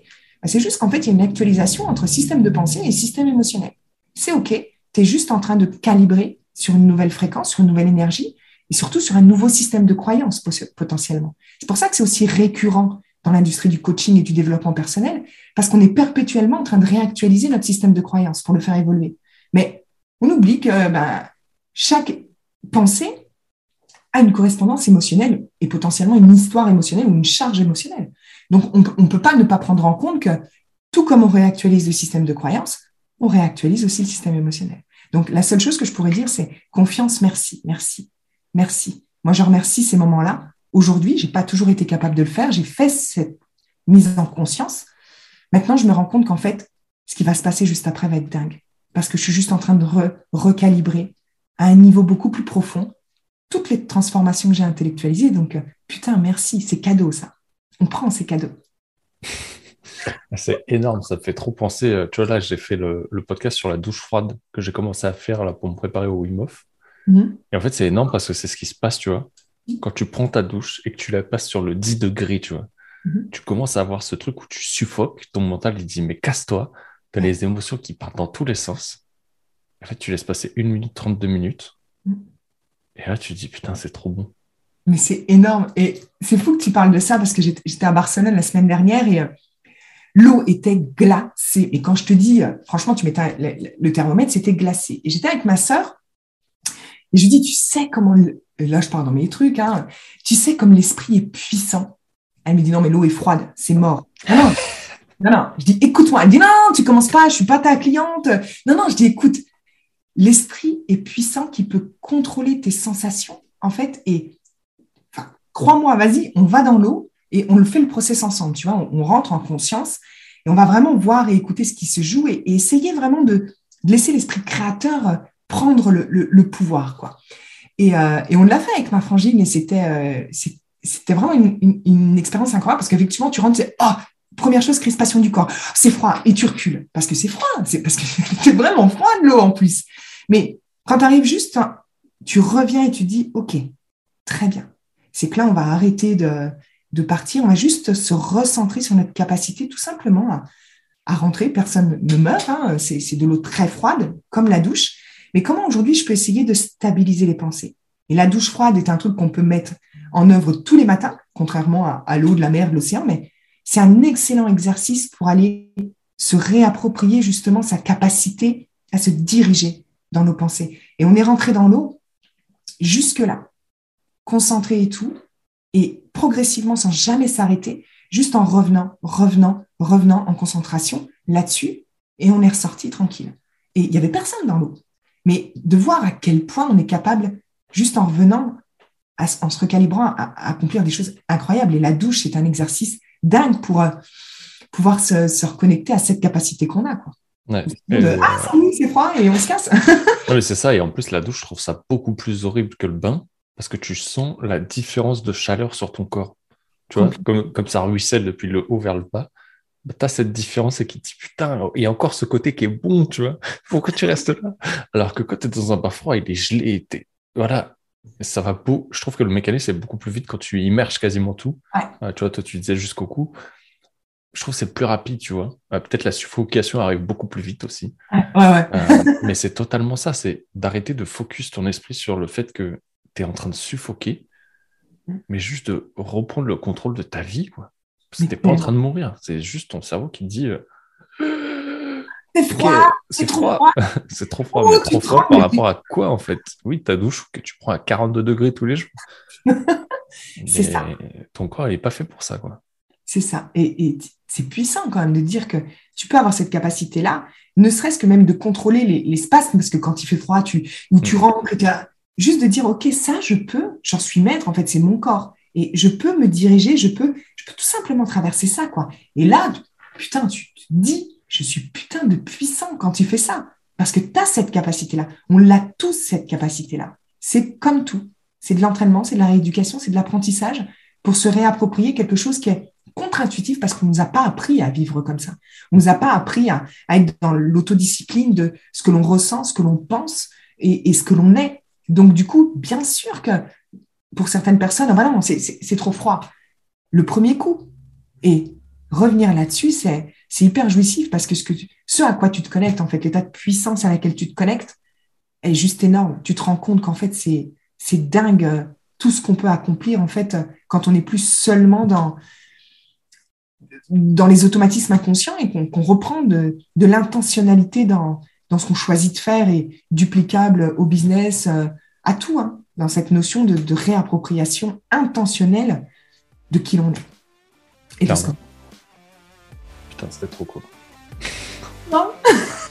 Bah, c'est juste qu'en fait, il y a une actualisation entre système de pensée et système émotionnel. C'est OK, tu es juste en train de calibrer sur une nouvelle fréquence, sur une nouvelle énergie et surtout sur un nouveau système de croyance potentiellement. C'est pour ça que c'est aussi récurrent dans l'industrie du coaching et du développement personnel, parce qu'on est perpétuellement en train de réactualiser notre système de croyance pour le faire évoluer. Mais on oublie que bah, chaque pensée a une correspondance émotionnelle et potentiellement une histoire émotionnelle ou une charge émotionnelle. Donc, on ne peut pas ne pas prendre en compte que tout comme on réactualise le système de croyance, on réactualise aussi le système émotionnel. Donc, la seule chose que je pourrais dire, c'est confiance, merci, merci, merci. Moi, je remercie ces moments-là. Aujourd'hui, j'ai pas toujours été capable de le faire. J'ai fait cette mise en conscience. Maintenant, je me rends compte qu'en fait, ce qui va se passer juste après va être dingue. Parce que je suis juste en train de recalibrer à un niveau beaucoup plus profond toutes les transformations que j'ai intellectualisées. Donc, euh, putain, merci, c'est cadeau ça. On prend ces cadeaux. C'est énorme, ça te fait trop penser. Euh, tu vois, là, j'ai fait le, podcast sur la douche froide que j'ai commencé à faire là, pour me préparer au Wim Hof. Mhm. Et en fait, c'est énorme parce que c'est ce qui se passe, tu vois. Quand tu prends ta douche et que tu la passes sur le 10 degrés, tu vois, mhm. tu commences à avoir ce truc où tu suffoques, ton mental il dit mais casse-toi, tu as les émotions qui partent dans tous les sens. En fait, tu laisses passer 1 minute 32 minutes. Mm. Et là, tu te dis, putain, c'est trop bon. Mais c'est énorme. Et c'est fou que tu parles de ça parce que j'étais à Barcelone la semaine dernière et euh, l'eau était glacée. Et quand je te dis, euh, franchement, tu mettais le, thermomètre, c'était glacé. Et j'étais avec ma sœur et je dis, tu sais comment, là je parle dans mes trucs, hein, tu sais comme l'esprit est puissant. Elle me dit, non, mais l'eau est froide, c'est mort. Non, non, non, Je dis, écoute-moi. Elle dit, non, tu commences pas, je suis pas ta cliente. Non, non, je dis, écoute, l'esprit est puissant qui peut contrôler tes sensations, en fait, et crois-moi, vas-y, on va dans l'eau et on le fait le process ensemble, tu vois, on, rentre en conscience et on va vraiment voir et écouter ce qui se joue et, essayer vraiment de, laisser l'esprit créateur euh, prendre le, pouvoir, quoi. Euh, et, on l'a fait avec ma frangine et c'était euh, vraiment une, expérience incroyable parce qu'effectivement, tu rentres, c'est oh, première chose, crispation du corps, c'est froid et tu recules parce que c'est froid, c'est parce que c'est vraiment froid de l'eau en plus. Mais quand tu arrives juste, tu reviens et tu dis, OK, très bien c'est que là, on va arrêter de, partir, on va juste se recentrer sur notre capacité tout simplement à, rentrer. Personne ne meurt, hein. c'est de l'eau très froide, comme la douche. Mais comment aujourd'hui je peux essayer de stabiliser les pensées? Et la douche froide est un truc qu'on peut mettre en œuvre tous les matins, contrairement à, l'eau de la mer, de l'océan, mais c'est un excellent exercice pour aller se réapproprier justement sa capacité à se diriger dans nos pensées. Et on est rentré dans l'eau jusque-là concentré et tout, et progressivement, sans jamais s'arrêter, juste en revenant, revenant, revenant en concentration là-dessus, et on est ressorti tranquille. Et il n'y avait personne dans l'eau. Mais de voir à quel point on est capable, juste en revenant, en se recalibrant, à, accomplir des choses incroyables. Et la douche, c'est un exercice dingue pour euh, pouvoir se, reconnecter à cette capacité qu'on a. Quoi. Euh, ah, c'est froid et on se casse. c'est ça. Et en plus, la douche, je trouve ça beaucoup plus horrible que le bain parce que tu sens la différence de chaleur sur ton corps. Tu vois, comme, comme ça ruisselle depuis le haut vers le bas, bah, tu as cette différence et qui te dit putain, il y a encore ce côté qui est bon, tu vois, pourquoi tu restes là? Alors que quand tu es dans un bain froid, il est gelé, voilà, ça va beau. Je trouve que le mécanisme est beaucoup plus vite quand tu immerges quasiment tout. Euh, tu vois, toi, tu disais jusqu'au cou. Je trouve que c'est plus rapide, tu vois. Euh, peut-être la suffocation arrive beaucoup plus vite aussi. Ouais, euh, mais c'est totalement ça, c'est d'arrêter de focus ton esprit sur le fait que tu es en train de suffoquer, mm. mais juste de reprendre le contrôle de ta vie. Quoi. Que pas en train de mourir. C'est juste ton cerveau qui te dit euh, C'est froid, c'est trop froid. c'est trop froid, mais trop froid par rapport à quoi en fait? Oui, ta douche que tu prends à 42 degrés tous les jours. c'est ça. Ton corps n'est pas fait pour ça. quoi. C'est ça. Et, c'est puissant quand même de dire que tu peux avoir cette capacité-là, ne serait-ce que même de contrôler l'espace, parce que quand il fait froid, tu, ou tu mm. rentres tu juste de dire, OK, ça, je peux, j'en suis maître, en fait, c'est mon corps. Et je peux me diriger, je peux, je peux tout simplement traverser ça, quoi. Et là, putain, tu te dis, je suis putain de puissant quand tu fais ça. Parce que tu as cette capacité-là. On l'a tous, cette capacité-là. C'est comme tout. C'est de l'entraînement, c'est de la rééducation, c'est de l'apprentissage pour se réapproprier quelque chose qui est contre-intuitif parce qu'on ne nous a pas appris à vivre comme ça. On ne nous a pas appris à, être dans l'autodiscipline de ce que l'on ressent, ce que l'on pense et, et ce que l'on est. Donc, du coup, bien sûr que pour certaines personnes, ah bah c'est trop froid. Le premier coup. Et revenir là-dessus, c'est hyper jouissif parce que ce, à quoi tu te connectes, en fait, l'état de puissance à laquelle tu te connectes est juste énorme. Tu te rends compte qu'en fait, c'est dingue euh, tout ce qu'on peut accomplir, en fait, quand on n'est plus seulement dans, dans les automatismes inconscients et qu'on reprend de, l'intentionnalité dans, dans ce qu'on choisit de faire et duplicable au business, euh, à tout, hein, dans cette notion de, réappropriation intentionnelle de qui l'on est. Et Putain, c'était trop cool. Non